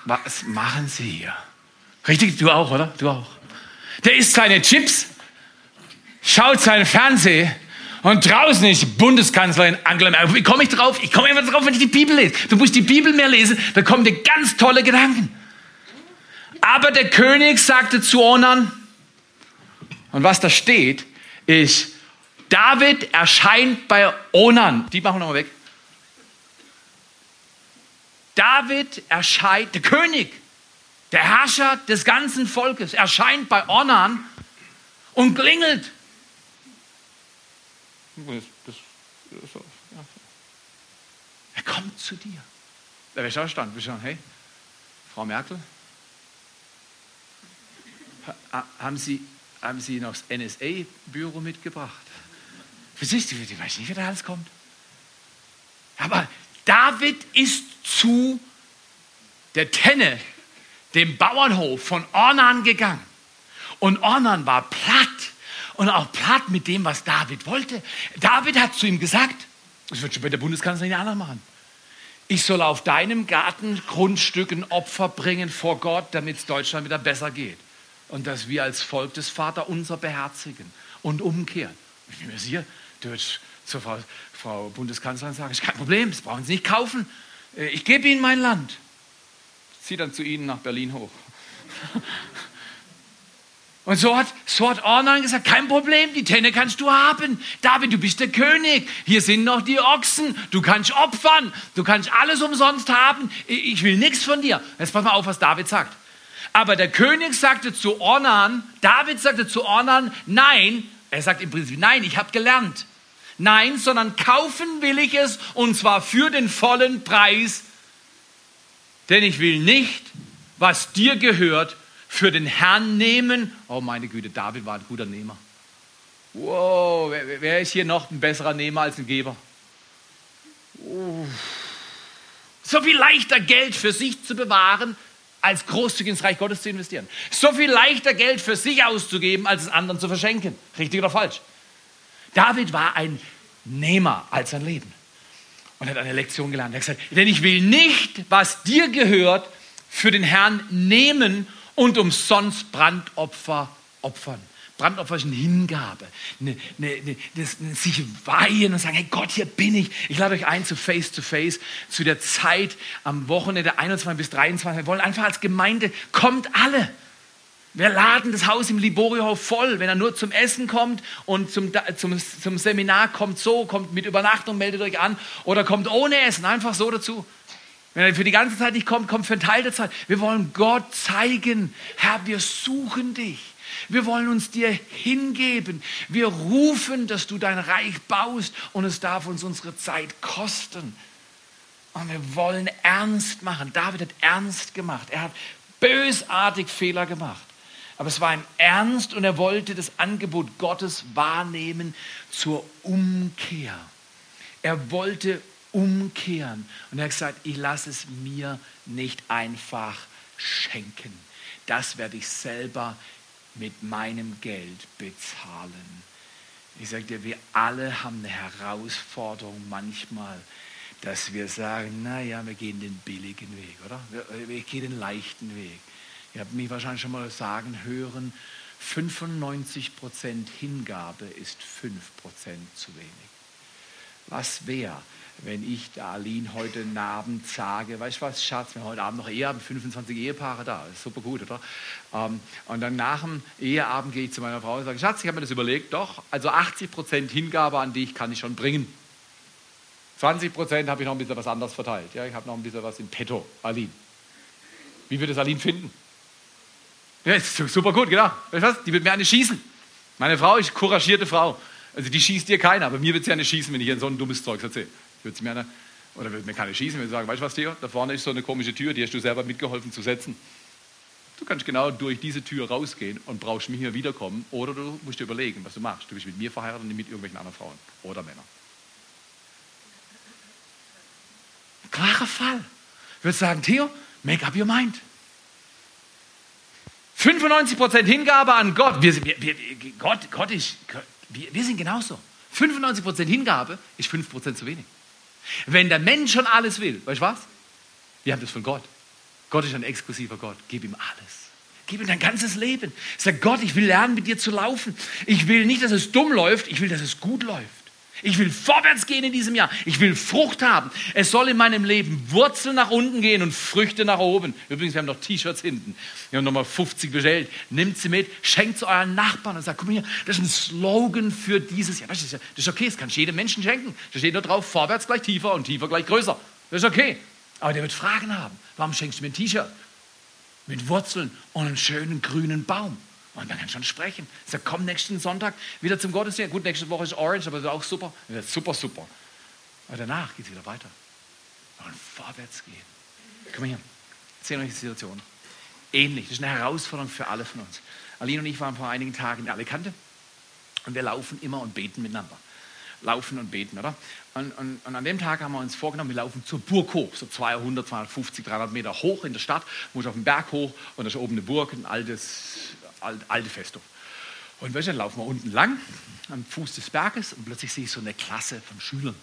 was machen Sie hier? Richtig, du auch, oder? Du auch. Der isst seine Chips, schaut seinen Fernsehen und draußen ist Bundeskanzlerin Angela Merkel. Wie komme ich drauf? Ich komme immer drauf, wenn ich die Bibel lese. Du musst die Bibel mehr lesen, da kommen dir ganz tolle Gedanken. Aber der König sagte zu Onan, und was da steht, ist, David erscheint bei Onan. Die machen wir nochmal weg. David erscheint, der König, der Herrscher des ganzen Volkes, erscheint bei Onan und klingelt. Er kommt zu dir. Da wäre ich stand. Wir schauen, hey, Frau Merkel, haben Sie, haben Sie noch das NSA-Büro mitgebracht? Du, ich weiß nicht, wie da alles kommt. Aber David ist zu der Tenne, dem Bauernhof von Ornan gegangen. Und Ornan war platt und auch platt mit dem, was David wollte. David hat zu ihm gesagt, das wird schon bei der Bundeskanzlerin nicht anders machen. Ich soll auf deinem Gartengrundstück ein Opfer bringen vor Gott, damit es Deutschland wieder besser geht. Und dass wir als Volk des Vater unser beherzigen und umkehren. Ich bin mir sicher, du wirst zur Frau, Frau Bundeskanzlerin sagen, ist kein Problem, das brauchen Sie nicht kaufen. Äh, ich gebe Ihnen mein Land. Ziehe dann zu Ihnen nach Berlin hoch. Und so hat, hat Ornan gesagt, kein Problem, die Tenne kannst du haben. David, du bist der König. Hier sind noch die Ochsen. Du kannst opfern. Du kannst alles umsonst haben. Ich will nichts von dir. Jetzt pass mal auf, was David sagt. Aber der König sagte zu Ornan, David sagte zu Ornan, nein. Er sagt im Prinzip, nein, ich habe gelernt. Nein, sondern kaufen will ich es und zwar für den vollen Preis. Denn ich will nicht, was dir gehört, für den Herrn nehmen. Oh meine Güte, David war ein guter Nehmer. Wow, wer, wer ist hier noch ein besserer Nehmer als ein Geber? Uh. So viel leichter Geld für sich zu bewahren, als großzügig ins Reich Gottes zu investieren. So viel leichter Geld für sich auszugeben, als es anderen zu verschenken. Richtig oder falsch? David war ein Nehmer als sein Leben und hat eine Lektion gelernt. Er hat gesagt, denn ich will nicht, was dir gehört, für den Herrn nehmen und umsonst Brandopfer opfern. Brandopfer ist eine Hingabe, eine, eine, eine, sich weihen und sagen, hey Gott, hier bin ich. Ich lade euch ein zu Face to Face, zu der Zeit am Wochenende 21 bis 23. Wir wollen einfach als Gemeinde, kommt alle. Wir laden das Haus im Liboriohof voll, wenn er nur zum Essen kommt und zum, zum, zum Seminar kommt so, kommt mit Übernachtung, meldet euch an oder kommt ohne Essen, einfach so dazu. Wenn er für die ganze Zeit nicht kommt, kommt für einen Teil der Zeit. Wir wollen Gott zeigen, Herr, wir suchen dich. Wir wollen uns dir hingeben. Wir rufen, dass du dein Reich baust und es darf uns unsere Zeit kosten. Und wir wollen ernst machen. David hat ernst gemacht. Er hat bösartig Fehler gemacht. Aber es war ihm ernst und er wollte das Angebot Gottes wahrnehmen zur Umkehr. Er wollte umkehren. Und er hat gesagt, ich lasse es mir nicht einfach schenken. Das werde ich selber mit meinem Geld bezahlen. Ich sage dir, wir alle haben eine Herausforderung manchmal, dass wir sagen, naja, wir gehen den billigen Weg, oder? Wir gehen den leichten Weg. Ihr habt mich wahrscheinlich schon mal sagen hören, 95% Hingabe ist 5% zu wenig. was wäre, wenn ich der Aline heute Abend sage, weißt du was, Schatz, wir haben heute Abend noch Eheabend, 25 Ehepaare da, ist super gut, oder? Ähm, und dann nach dem Eheabend gehe ich zu meiner Frau und sage, Schatz, ich habe mir das überlegt, doch, also 80 Prozent Hingabe an dich kann ich schon bringen. 20 Prozent habe ich noch ein bisschen was anderes verteilt. Ja, ich habe noch ein bisschen was in petto, Aline. Wie wird das Aline finden? Ja, ist super gut, genau. Weißt du was? Die wird mir eine schießen. Meine Frau ist couragierte Frau. Also die schießt dir keiner, aber mir wird sie eine schießen, wenn ich ihr so ein dummes Zeug erzähle. Wird sie mir eine, oder wird mir keine schießen, wenn sie sagen, weißt du was, Theo, da vorne ist so eine komische Tür, die hast du selber mitgeholfen zu setzen. Du kannst genau durch diese Tür rausgehen und brauchst mich hier wiederkommen oder du musst dir überlegen, was du machst. Du bist mit mir verheiratet und nicht mit irgendwelchen anderen Frauen oder Männern. Klarer Fall. Ich würde sagen, Theo, make up your mind. 95% Hingabe an Gott. Wir, wir, wir, Gott, Gott ist, wir, wir sind genauso. 95% Hingabe ist 5% zu wenig. Wenn der Mensch schon alles will, weißt du was? Wir haben das von Gott. Gott ist ein exklusiver Gott. Gib ihm alles. Gib ihm dein ganzes Leben. Sag Gott, ich will lernen, mit dir zu laufen. Ich will nicht, dass es dumm läuft, ich will, dass es gut läuft. Ich will vorwärts gehen in diesem Jahr. Ich will Frucht haben. Es soll in meinem Leben Wurzeln nach unten gehen und Früchte nach oben. Übrigens, wir haben noch T-Shirts hinten. Wir haben nochmal 50 bestellt. Nehmt sie mit, schenkt sie euren Nachbarn und sagt, guck mal hier, das ist ein Slogan für dieses Jahr. Das ist, okay, das kann ich jedem Menschen schenken. Da steht nur drauf, vorwärts gleich tiefer und tiefer gleich größer. Das ist okay. Aber der wird Fragen haben. Warum schenkst du mir ein T-Shirt? Mit Wurzeln und einem schönen grünen Baum. Und man kann schon sprechen. Sag, komm nächsten Sonntag wieder zum Gottesdienst. Gut, nächste Woche ist Orange, aber das ist auch super. Das super, super. Aber danach geht es wieder weiter. Und vorwärts gehen. Komm mal hier. Erzähl euch die Situation. Ähnlich. Das ist eine Herausforderung für alle von uns. Aline und ich waren vor einigen Tagen in Alicante und wir laufen immer und beten miteinander. Laufen und beten, oder? Und, und, und, an dem Tag haben wir uns vorgenommen, wir laufen zur Burg hoch, so 200, 250, 300 Meter hoch in der Stadt, muss auf den Berg hoch und da ist oben eine Burg, ein altes alte Festung. Und dann laufen wir unten lang am Fuß des Berges und plötzlich sehe ich so eine Klasse von Schülern.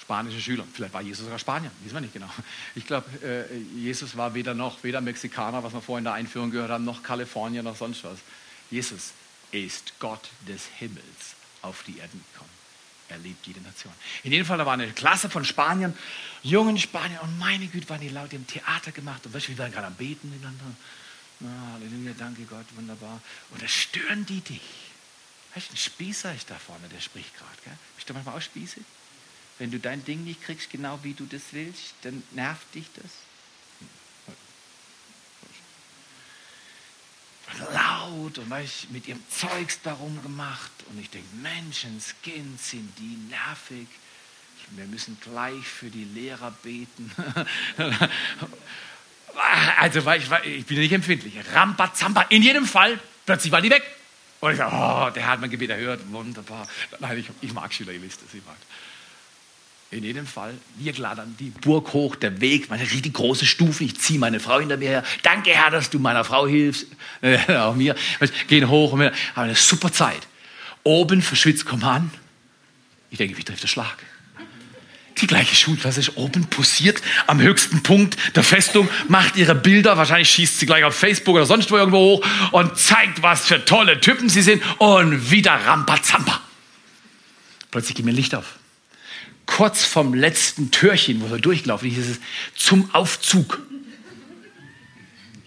Spanische Schüler. Vielleicht war Jesus sogar Spanier, wissen wir nicht genau. Ich glaube, äh, Jesus war weder noch, weder Mexikaner, was wir vorhin in der Einführung gehört haben, noch Kalifornier, noch sonst was. Jesus ist Gott des Himmels auf die Erden gekommen. Er liebt jede Nation. In jedem Fall, da war eine Klasse von Spaniern, jungen Spaniern, und meine Güte, waren die laut, haben Theater gemacht. Und weißt du, wir waren gerade am Beten miteinander. Oh, Halleluja, danke Gott, wunderbar. Und da stören die dich. Weißt du, ein Spießer ist da vorne, der spricht gerade. Bist du manchmal auch spießig? Wenn du dein Ding nicht kriegst, genau wie du das willst, dann nervt dich das. laut und weißt, mit ihrem Zeugs darum gemacht. Und ich denke, Menschenskind sind die nervig. Wir müssen gleich für die Lehrer beten. Also ich, ich bin nicht empfindlich. Rambazamba. In jedem Fall, plötzlich war die weg. Und ich sage, oh, der hat mein Gebet erhört. Wunderbar. Nein, ich, ich mag Schüler, ihr wisst es, ich mag. In jedem Fall, wir klettern die Burg hoch, der Weg, meine richtig große Stufe. Ich ziehe meine Frau hinter mir her. Danke, Herr, dass du meiner Frau hilfst. Auch mir. Gehen hoch und wir haben eine super Zeit. Oben verschwitzt, komm an. Ich denke, wie trifft der Schlag? Die gleiche Schulklasse ist oben posiert am höchsten Punkt der Festung, macht ihre Bilder, wahrscheinlich schießt sie gleich auf Facebook oder sonst wo irgendwo hoch und zeigt, was für tolle Typen sie sind und wieder Rambazamba. Plötzlich geht mir Licht auf. Kurz vom letzten Türchen, wo wir durchgelaufen ist es zum Aufzug.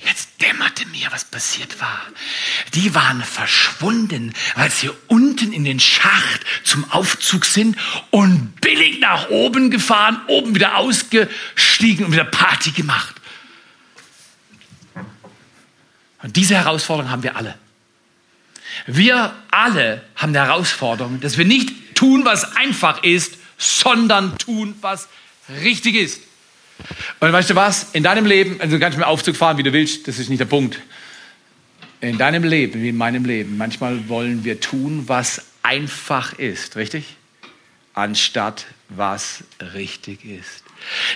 Jetzt dämmerte mir, was passiert war. Die waren verschwunden, als sie unten in den Schacht zum Aufzug sind und billig nach oben gefahren, oben wieder ausgestiegen und wieder Party gemacht. Und diese Herausforderung haben wir alle. Wir alle haben die Herausforderung, dass wir nicht tun, was einfach ist, sondern tun, was richtig ist. Und weißt du was? In deinem Leben, also du kannst mit Aufzug fahren, wie du willst, das ist nicht der Punkt. In deinem Leben, wie in meinem Leben, manchmal wollen wir tun, was einfach ist, richtig? Anstatt was richtig ist.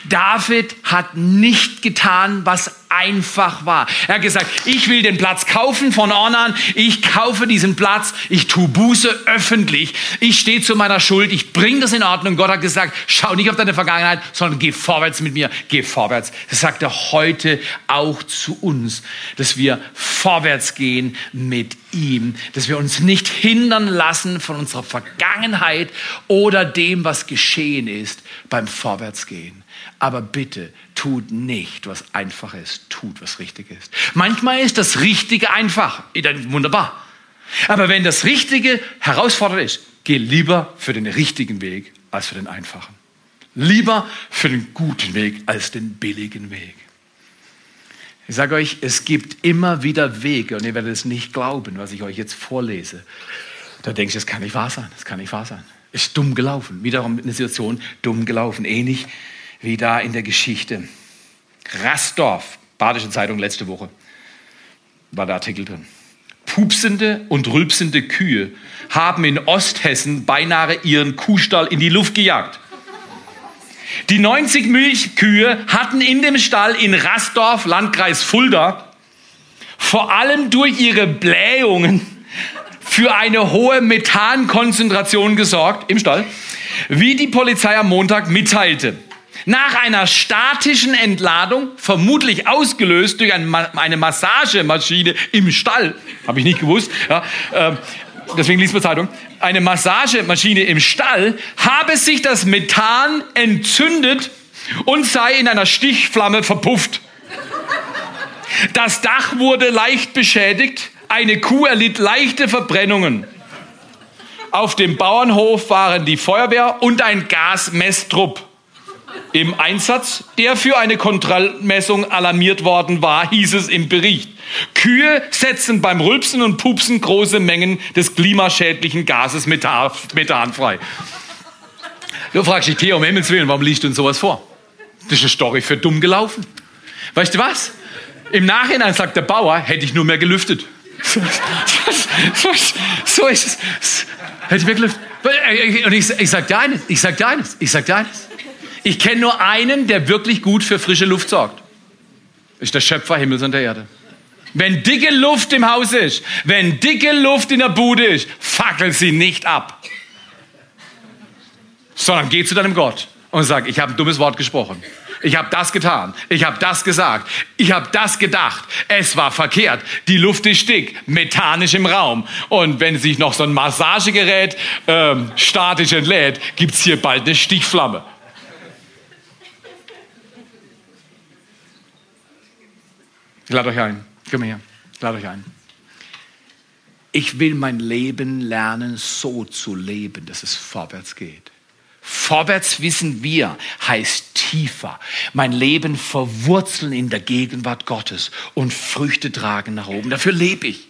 David hat nicht getan, was einfach war. Er hat gesagt, ich will den Platz kaufen von Ornan, ich kaufe diesen Platz, ich tue Buße öffentlich, ich stehe zu meiner Schuld, ich bringe das in Ordnung. Gott hat gesagt, schau nicht auf deine Vergangenheit, sondern geh vorwärts mit mir, geh vorwärts. Das sagt er heute auch zu uns, dass wir vorwärts gehen mit ihm, dass wir uns nicht hindern lassen von unserer Vergangenheit oder dem, was geschehen ist beim Vorwärtsgehen. Aber bitte tut nicht, was einfach ist, tut, was richtig ist. Manchmal ist das Richtige einfach, wunderbar. Aber wenn das Richtige herausfordernd ist, geh lieber für den richtigen Weg als für den einfachen. Lieber für den guten Weg als den billigen Weg. Ich sage euch, es gibt immer wieder Wege und ihr werdet es nicht glauben, was ich euch jetzt vorlese. Da denke ich, das kann nicht wahr sein, das kann nicht wahr sein. Ist dumm gelaufen. Wiederum eine Situation dumm gelaufen. Ähnlich wie da in der Geschichte. Rastorf, Badische Zeitung letzte Woche, war der Artikel drin. Pupsende und rülpsende Kühe haben in Osthessen beinahe ihren Kuhstall in die Luft gejagt. Die 90 Milchkühe hatten in dem Stall in Rastorf, Landkreis Fulda, vor allem durch ihre Blähungen für eine hohe Methankonzentration gesorgt im Stall, wie die Polizei am Montag mitteilte. Nach einer statischen Entladung, vermutlich ausgelöst durch eine Massagemaschine im Stall, habe ich nicht gewusst, ja, äh, deswegen liest man Zeitung, eine Massagemaschine im Stall, habe sich das Methan entzündet und sei in einer Stichflamme verpufft. Das Dach wurde leicht beschädigt, eine Kuh erlitt leichte Verbrennungen. Auf dem Bauernhof waren die Feuerwehr und ein Gasmesstrupp im Einsatz, der für eine Kontrollmessung alarmiert worden war, hieß es im Bericht. Kühe setzen beim Rülpsen und Pupsen große Mengen des klimaschädlichen Gases Methan, frei. Du fragst dich, Theo, um Himmels Willen, warum liest du uns sowas vor? Das ist eine Story für dumm gelaufen. Weißt du was? Im Nachhinein sagt der Bauer, hätte ich nur mehr gelüftet. so ist es. Hätte ich mehr gelüftet. Und ich, ich sag dir eines, ich sag dir eines, ich sag dir eines. Ich kenne nur einen, der wirklich gut für frische Luft sorgt. Ist der Schöpfer Himmels und der Erde. Wenn dicke Luft im Haus ist, wenn dicke Luft in der Bude ist, fackel sie nicht ab. Sondern geh zu deinem Gott und sag, ich habe ein dummes Wort gesprochen. Ich habe das getan. Ich habe das gesagt. Ich habe das gedacht. Es war verkehrt. Die Luft ist dick, methanisch im Raum. Und wenn sich noch so ein Massagegerät ähm, statisch entlädt, gibt's hier bald eine Stichflamme. Ich lade euch ein. Komm her. Ich lade euch ein. Ich will mein Leben lernen, so zu leben, dass es vorwärts geht. Vorwärts wissen wir heißt tiefer. Mein Leben verwurzeln in der Gegenwart Gottes und Früchte tragen nach oben. Dafür lebe ich.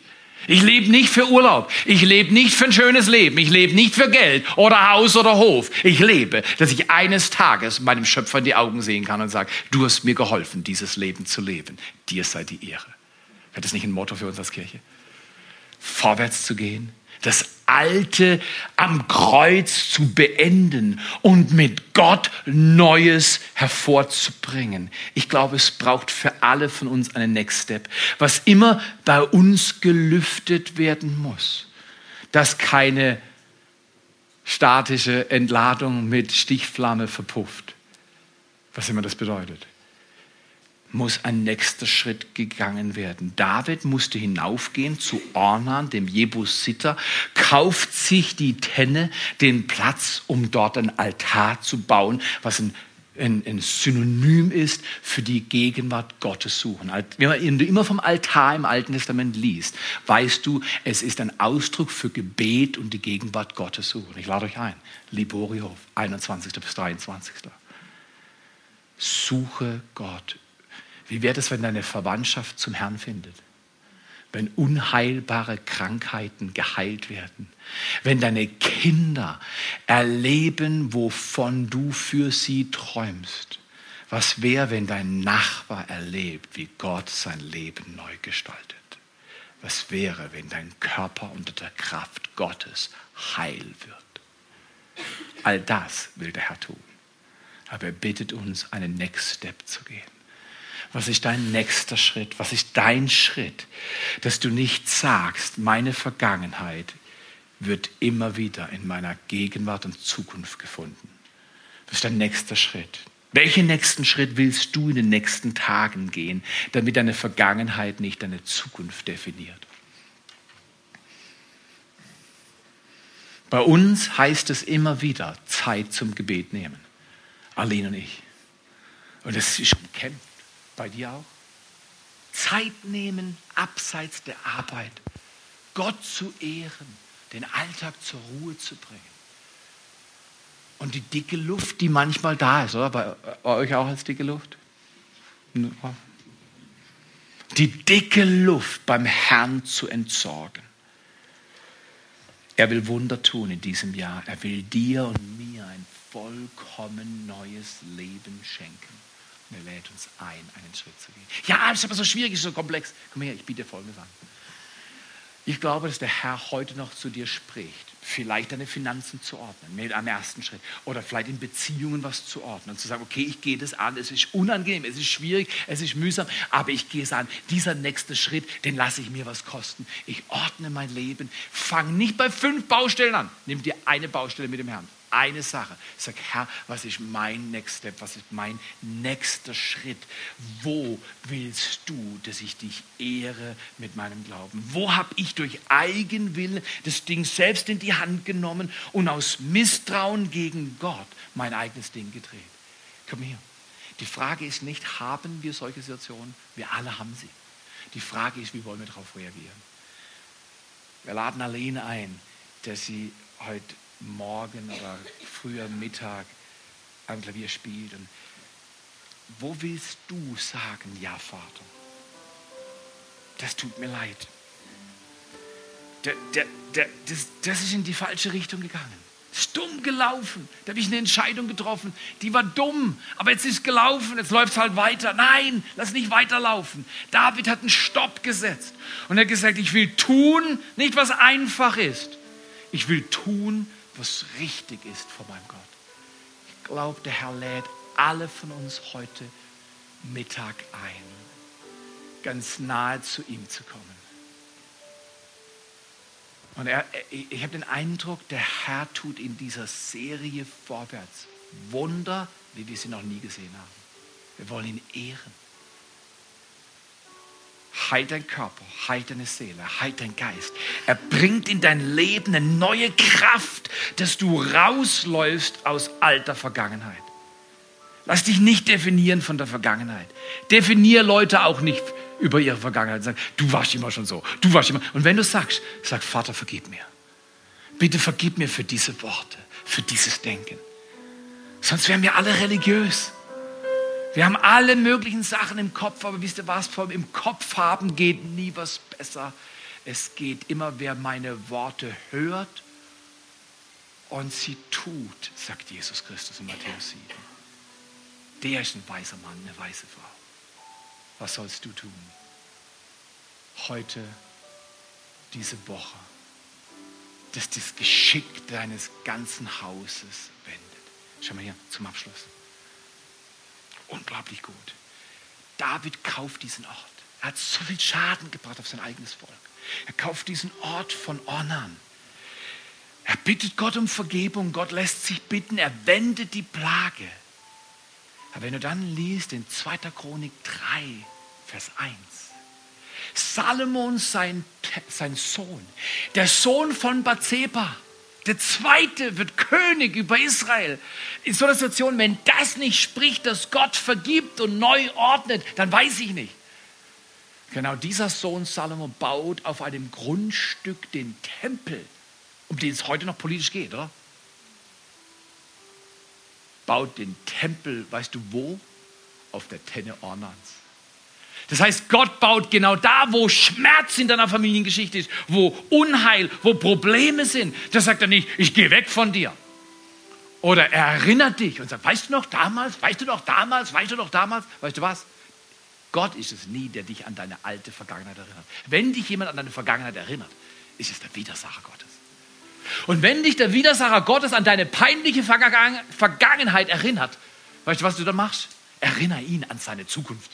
Ich lebe nicht für Urlaub. Ich lebe nicht für ein schönes Leben. Ich lebe nicht für Geld oder Haus oder Hof. Ich lebe, dass ich eines Tages meinem Schöpfer in die Augen sehen kann und sage, du hast mir geholfen, dieses Leben zu leben. Dir sei die Ehre. Wäre das nicht ein Motto für uns als Kirche? Vorwärts zu gehen, das Alte am Kreuz zu beenden und mit Gott Neues hervorzubringen. Ich glaube, es braucht für alle von uns einen Next Step, was immer bei uns gelüftet werden muss, dass keine statische Entladung mit Stichflamme verpufft, was immer das bedeutet muss ein nächster Schritt gegangen werden. David musste hinaufgehen zu Ornan, dem Jebusiter, kauft sich die Tenne, den Platz, um dort ein Altar zu bauen, was ein, ein, ein Synonym ist für die Gegenwart Gottes suchen. Wenn du immer vom Altar im Alten Testament liest, weißt du, es ist ein Ausdruck für Gebet und die Gegenwart Gottes suchen. Ich lade euch ein. Liborihof, 21. bis 23. Suche Gott wie wäre es, wenn deine Verwandtschaft zum Herrn findet? Wenn unheilbare Krankheiten geheilt werden? Wenn deine Kinder erleben, wovon du für sie träumst? Was wäre, wenn dein Nachbar erlebt, wie Gott sein Leben neu gestaltet? Was wäre, wenn dein Körper unter der Kraft Gottes heil wird? All das will der Herr tun. Aber er bittet uns, einen Next Step zu gehen Was ist dein nächster Schritt? Was ist dein Schritt, dass du nicht sagst, meine Vergangenheit wird immer wieder in meiner Gegenwart und Zukunft gefunden? Was ist dein nächster Schritt? Welchen nächsten Schritt willst du in den nächsten Tagen gehen, damit deine Vergangenheit nicht deine Zukunft definiert? Bei uns heißt es immer wieder Zeit zum Gebet nehmen. Aline und ich. Und das ist umkämpft. Bei dir auch? Zeit nehmen abseits der Arbeit. Gott zu ehren, den Alltag zur Ruhe zu bringen. Und die dicke Luft, die manchmal da ist, oder? Bei, bei euch auch als dicke Luft? Die dicke Luft beim Herrn zu entsorgen. Er will Wunder tun in diesem Jahr. Er will dir und mir ein vollkommen neues Leben schenken. Und er lädt uns ein, einen Schritt zu gehen. Ja, es ist aber so schwierig, ist so komplex. Komm her, ich biete Folgendes an. Ich glaube, dass der Herr heute noch zu dir spricht vielleicht deine Finanzen zu ordnen, mit einem ersten Schritt. Oder vielleicht in Beziehungen was zu ordnen und zu sagen, okay, ich gehe das an, es ist unangenehm, es ist schwierig, es ist mühsam, aber ich gehe es an. Dieser nächste Schritt, den lasse ich mir was kosten. Ich ordne mein Leben, fang nicht bei fünf Baustellen an, nimm dir eine Baustelle mit dem Herrn eine Sache. Sag, Herr, was ist mein Next Step? Was ist mein nächster Schritt? Wo willst du, dass ich dich ehre mit meinem Glauben? Wo habe ich durch Eigenwillen das Ding selbst in die Hand genommen und aus Misstrauen gegen Gott mein eigenes Ding gedreht? Komm her. Die Frage ist nicht, haben wir solche Situationen? Wir alle haben sie. Die Frage ist, wie wollen wir darauf reagieren? Wir laden Aline ein, dass sie heute Morgen oder früher Mittag am Klavier spielt. Und wo willst du sagen, ja, Vater? Das tut mir leid. Der, der, der, das, das ist in die falsche Richtung gegangen. Ist dumm gelaufen. Da habe ich eine Entscheidung getroffen. Die war dumm, aber jetzt ist gelaufen. Jetzt läuft es halt weiter. Nein, lass nicht weiterlaufen. David hat einen Stopp gesetzt und er hat gesagt: Ich will tun, nicht was einfach ist. Ich will tun, was richtig ist vor meinem Gott. Ich glaube, der Herr lädt alle von uns heute Mittag ein, ganz nahe zu ihm zu kommen. Und er, ich habe den Eindruck, der Herr tut in dieser Serie vorwärts Wunder, wie wir sie noch nie gesehen haben. Wir wollen ihn ehren. Halt dein Körper, halt deine Seele, halt dein Geist. Er bringt in dein Leben eine neue Kraft, dass du rausläufst aus alter Vergangenheit. Lass dich nicht definieren von der Vergangenheit. Definier Leute auch nicht über ihre Vergangenheit. Sag, du warst immer schon so, du warst immer. Und wenn du sagst, sag, Vater, vergib mir. Bitte vergib mir für diese Worte, für dieses Denken. Sonst wären wir alle religiös. Wir haben alle möglichen Sachen im Kopf, aber wisst ihr was, vom im Kopf haben geht nie was besser. Es geht immer, wer meine Worte hört und sie tut, sagt Jesus Christus in Matthäus 7. Der ist ein weiser Mann, eine weise Frau. Was sollst du tun? Heute, diese Woche, dass das Geschick deines ganzen Hauses wendet. Schau mal hier zum Abschluss unglaublich gut. David kauft diesen Ort. Er hat so viel Schaden gebracht auf sein eigenes Volk. Er kauft diesen Ort von Ornan. Er bittet Gott um Vergebung. Gott lässt sich bitten. Er wendet die Plage. Aber wenn du dann liest in 2. Chronik 3, Vers 1, Salomon, sein, sein Sohn, der Sohn von Bathseba, der zweite wird König über Israel. In so einer Situation, wenn das nicht spricht, dass Gott vergibt und neu ordnet, dann weiß ich nicht. Genau dieser Sohn Salomo baut auf einem Grundstück den Tempel, um den es heute noch politisch geht, oder? Baut den Tempel, weißt du wo? Auf der Tenne Ornans. Das heißt, Gott baut genau da, wo Schmerz in deiner Familiengeschichte ist, wo Unheil, wo Probleme sind. Da sagt er nicht, ich gehe weg von dir. Oder er erinnert dich und sagt, weißt du noch damals, weißt du noch damals, weißt du noch damals, weißt du was? Gott ist es nie, der dich an deine alte Vergangenheit erinnert. Wenn dich jemand an deine Vergangenheit erinnert, ist es der Widersacher Gottes. Und wenn dich der Widersacher Gottes an deine peinliche Vergangenheit erinnert, weißt du, was du da machst? Erinnere ihn an seine Zukunft.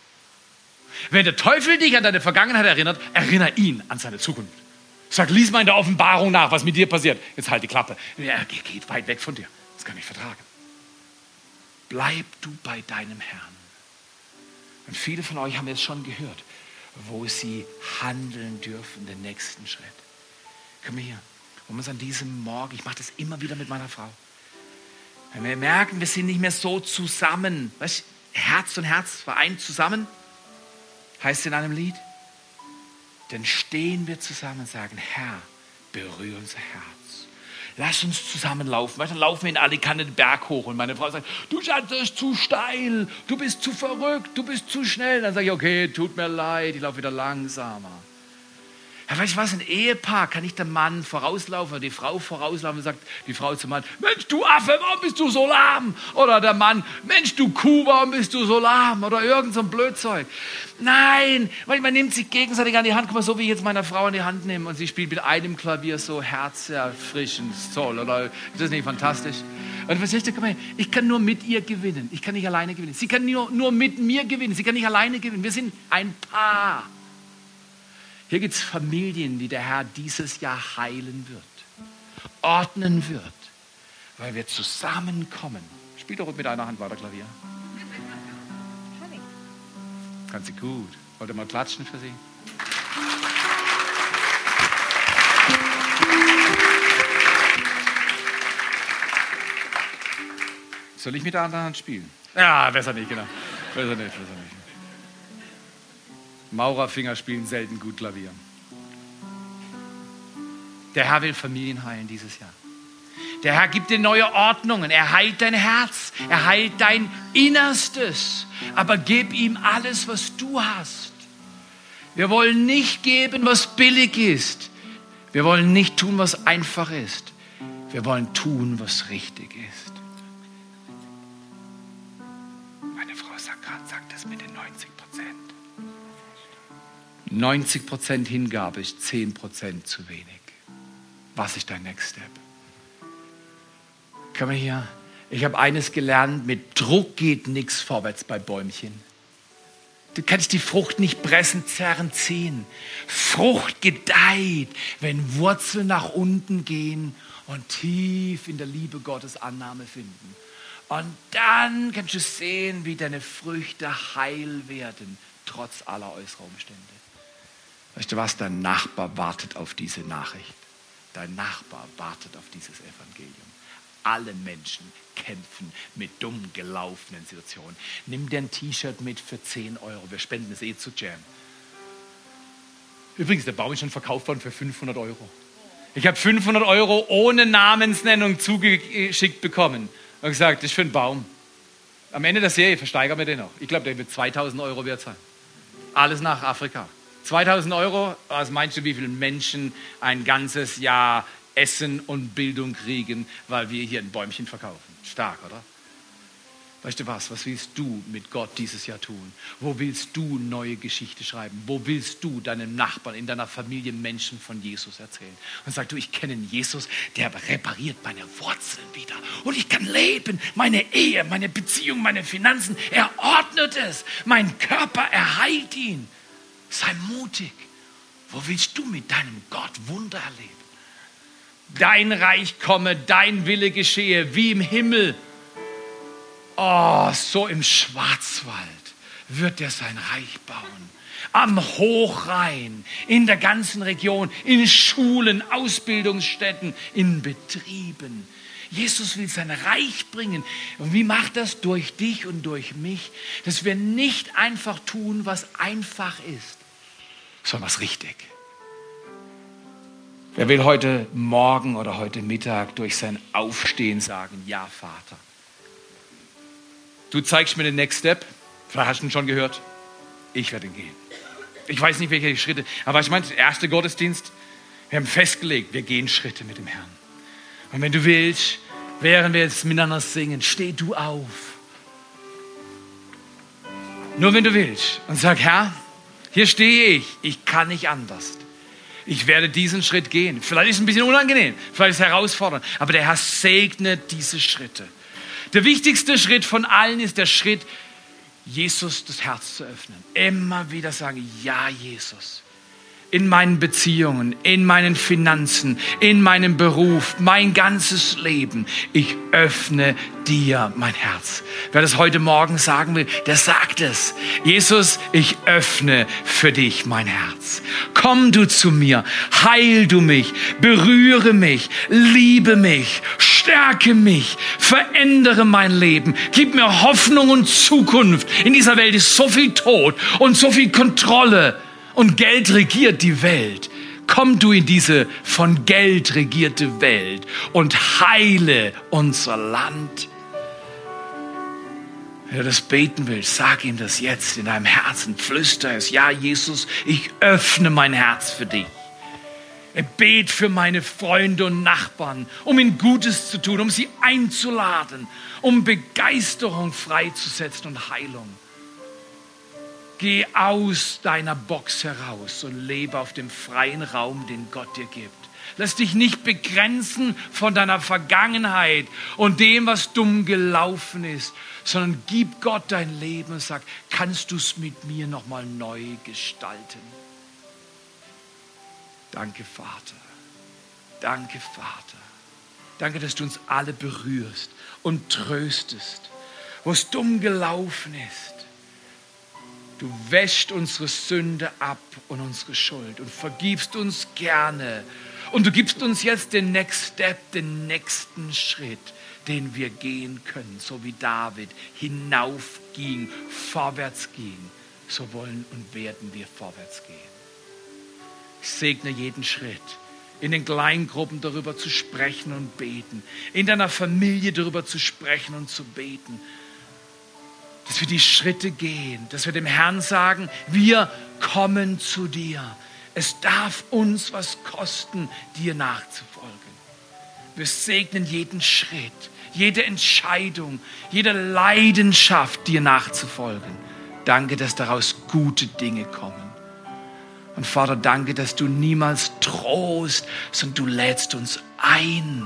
Wenn der Teufel dich an deine Vergangenheit erinnert, erinnere ihn an seine Zukunft. Sag, lies mal in der Offenbarung nach, was mit dir passiert. Jetzt halt die Klappe. Er geht weit weg von dir. Das kann ich vertragen. Bleib du bei deinem Herrn. Und viele von euch haben jetzt schon gehört, wo sie handeln dürfen, den nächsten Schritt. Komm her. Und uns an diesem Morgen, ich mache das immer wieder mit meiner Frau. Wenn wir merken, wir sind nicht mehr so zusammen, weißt, Herz und Herz vereint zusammen, heißt in einem Lied, dann stehen wir zusammen und sagen, Herr, berühre unser Herz. Lass uns zusammenlaufen. Weißt, dann laufen wir in Alicante den Berg hoch und meine Frau sagt, du Schatz, das ist zu steil, du bist zu verrückt, du bist zu schnell. Dann sage ich, okay, tut mir leid, ich laufe wieder langsamer. Ja, weißt du was, ein Ehepaar kann nicht der Mann vorauslaufen oder die Frau vorauslaufen und sagt die Frau zum Mann, Mensch, du Affe, warum bist du so lahm? Oder der Mann, Mensch, du Kuh, warum bist du so lahm? Oder irgend so ein Blödzeug. Nein, weil man nimmt sich gegenseitig an die Hand. Guck mal, so wie ich jetzt meine Frau an die Hand nehme und sie spielt mit einem Klavier so herzerfrischend toll. Oder ist das nicht fantastisch? Und was ist, mal, ich kann nur mit ihr gewinnen. Ich kann nicht alleine gewinnen. Sie kann nur, nur mit mir gewinnen. Sie kann nicht alleine gewinnen. Wir sind ein Paar. Hier gibt es Familien, die der Herr dieses Jahr heilen wird, ordnen wird, weil wir zusammenkommen. Spiel doch mit einer Hand weiter Klavier. Kann sie gut. Wollt ihr mal klatschen für sie? Soll ich mit der anderen Hand spielen? Ja, besser nicht, genau. Besser nicht, besser nicht. Maurerfinger spielen selten gut Klavier. Der Herr will Familien heilen dieses Jahr. Der Herr gibt dir neue Ordnungen. Er heilt dein Herz. Er heilt dein Innerstes. Aber gib ihm alles, was du hast. Wir wollen nicht geben, was billig ist. Wir wollen nicht tun, was einfach ist. Wir wollen tun, was richtig ist. 90% Hingabe ist 10% zu wenig. Was ist dein Next Step? Komm mal hier. Ich habe eines gelernt, mit Druck geht nichts vorwärts bei Bäumchen. Du kannst die Frucht nicht pressen, zerren, ziehen. Frucht gedeiht, wenn Wurzeln nach unten gehen und tief in der Liebe Gottes Annahme finden. Und dann kannst du sehen, wie deine Früchte heil werden, trotz aller äußeren Umstände. Weißt du was? Dein Nachbar wartet auf diese Nachricht. Dein Nachbar wartet auf dieses Evangelium. Alle Menschen kämpfen mit dumm gelaufenen Situationen. Nimm dir ein T-Shirt mit für 10 Euro. Wir spenden es eh zu Jam. Übrigens, der Baum ist schon verkauft worden für 500 Euro. Ich habe 500 Euro ohne Namensnennung zugeschickt bekommen. Und gesagt, das ist für einen Baum. Am Ende der Serie versteigern wir den noch. Ich glaube, der wird 2000 Euro wert sein. Alles nach Afrika. 2000 Euro, was meinst du, wie viele Menschen ein ganzes Jahr Essen und Bildung kriegen, weil wir hier ein Bäumchen verkaufen? Stark, oder? Weißt du was, was willst du mit Gott dieses Jahr tun? Wo willst du neue Geschichte schreiben? Wo willst du deinem Nachbarn, in deiner Familie Menschen von Jesus erzählen? Und sag du, ich kenne Jesus, der repariert meine Wurzeln wieder. Und ich kann leben, meine Ehe, meine Beziehung, meine Finanzen. Er ordnet es. Mein Körper, er heilt ihn. Sei mutig. Wo willst du mit deinem Gott Wunder erleben? Dein Reich komme, dein Wille geschehe, wie im Himmel. Oh, so im Schwarzwald wird er sein Reich bauen. Am Hochrhein, in der ganzen Region, in Schulen, Ausbildungsstätten, in Betrieben. Jesus will sein Reich bringen. Und wie macht das? Durch dich und durch mich, dass wir nicht einfach tun, was einfach ist, sondern was richtig. Wer will heute Morgen oder heute Mittag durch sein Aufstehen sagen, ja Vater. Du zeigst mir den Next Step, vielleicht hast du ihn schon gehört, ich werde gehen. Ich weiß nicht, welche Schritte, aber ich meine, der erste Gottesdienst, wir haben festgelegt, wir gehen Schritte mit dem Herrn. Und wenn du willst, während wir jetzt miteinander singen, steh du auf. Nur wenn du willst und sag, Herr, hier stehe ich, ich kann nicht anders. Ich werde diesen Schritt gehen. Vielleicht ist es ein bisschen unangenehm, vielleicht ist es herausfordernd, aber der Herr segnet diese Schritte. Der wichtigste Schritt von allen ist der Schritt, Jesus das Herz zu öffnen. Immer wieder sagen, ja, Jesus in meinen Beziehungen, in meinen Finanzen, in meinem Beruf, mein ganzes Leben. Ich öffne dir mein Herz. Wer das heute Morgen sagen will, der sagt es. Jesus, ich öffne für dich mein Herz. Komm du zu mir, heil du mich, berühre mich, liebe mich, stärke mich, verändere mein Leben, gib mir Hoffnung und Zukunft. In dieser Welt ist so viel Tod und so viel Kontrolle und Geld regiert die Welt. Komm du in diese von Geld regierte Welt und heile unser Land. Wenn du das beten willst, sag ihm das jetzt in deinem Herzen. Flüster es. Ja, Jesus, ich öffne mein Herz für dich. Bet für meine Freunde und Nachbarn, um ihnen Gutes zu tun, um sie einzuladen, um Begeisterung freizusetzen und Heilung. Geh aus deiner Box heraus und lebe auf dem freien Raum, den Gott dir gibt. Lass dich nicht begrenzen von deiner Vergangenheit und dem, was dumm gelaufen ist, sondern gib Gott dein Leben und sag, kannst du es mit mir nochmal neu gestalten? Danke, Vater. Danke, Vater. Danke, dass du uns alle berührst und tröstest, wo es dumm gelaufen ist Du wäschst unsere Sünde ab und unsere Schuld und vergibst uns gerne. Und du gibst uns jetzt den Next Step, den nächsten Schritt, den wir gehen können, so wie David hinaufging, vorwärts ging. So wollen und werden wir vorwärts gehen. Ich segne jeden Schritt in den Kleingruppen darüber zu sprechen und beten, in deiner Familie darüber zu sprechen und zu beten dass wir die Schritte gehen, dass wir dem Herrn sagen, wir kommen zu dir. Es darf uns was kosten, dir nachzufolgen. Wir segnen jeden Schritt, jede Entscheidung, jede Leidenschaft, dir nachzufolgen. Danke, dass daraus gute Dinge kommen. Und Vater, danke, dass du niemals drohst, sondern du lädst uns ein.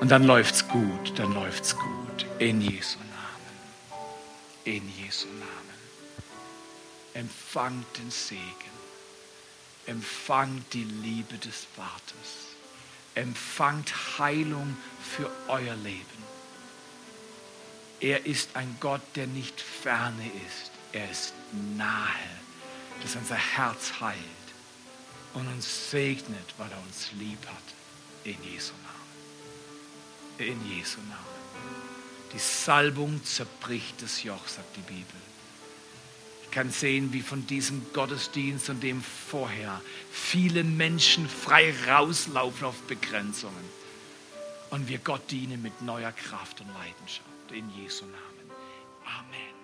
Und dann läuft's gut, dann läuft's gut. In Jesu Namen. In Jesu Namen. Empfangt den Segen. Empfangt die Liebe des Vaters. Empfangt Heilung für euer Leben. Er ist ein Gott, der nicht ferne ist. Er ist nahe, dass unser Herz heilt und uns segnet, weil er uns lieb hat. In Jesu Namen. In Jesu Namen. Die Salbung zerbricht das Joch, sagt die Bibel. Ich kann sehen, wie von diesem Gottesdienst und dem vorher viele Menschen frei rauslaufen auf Begrenzungen. Und wir Gott dienen mit neuer Kraft und Leidenschaft. In Jesu Namen. Amen.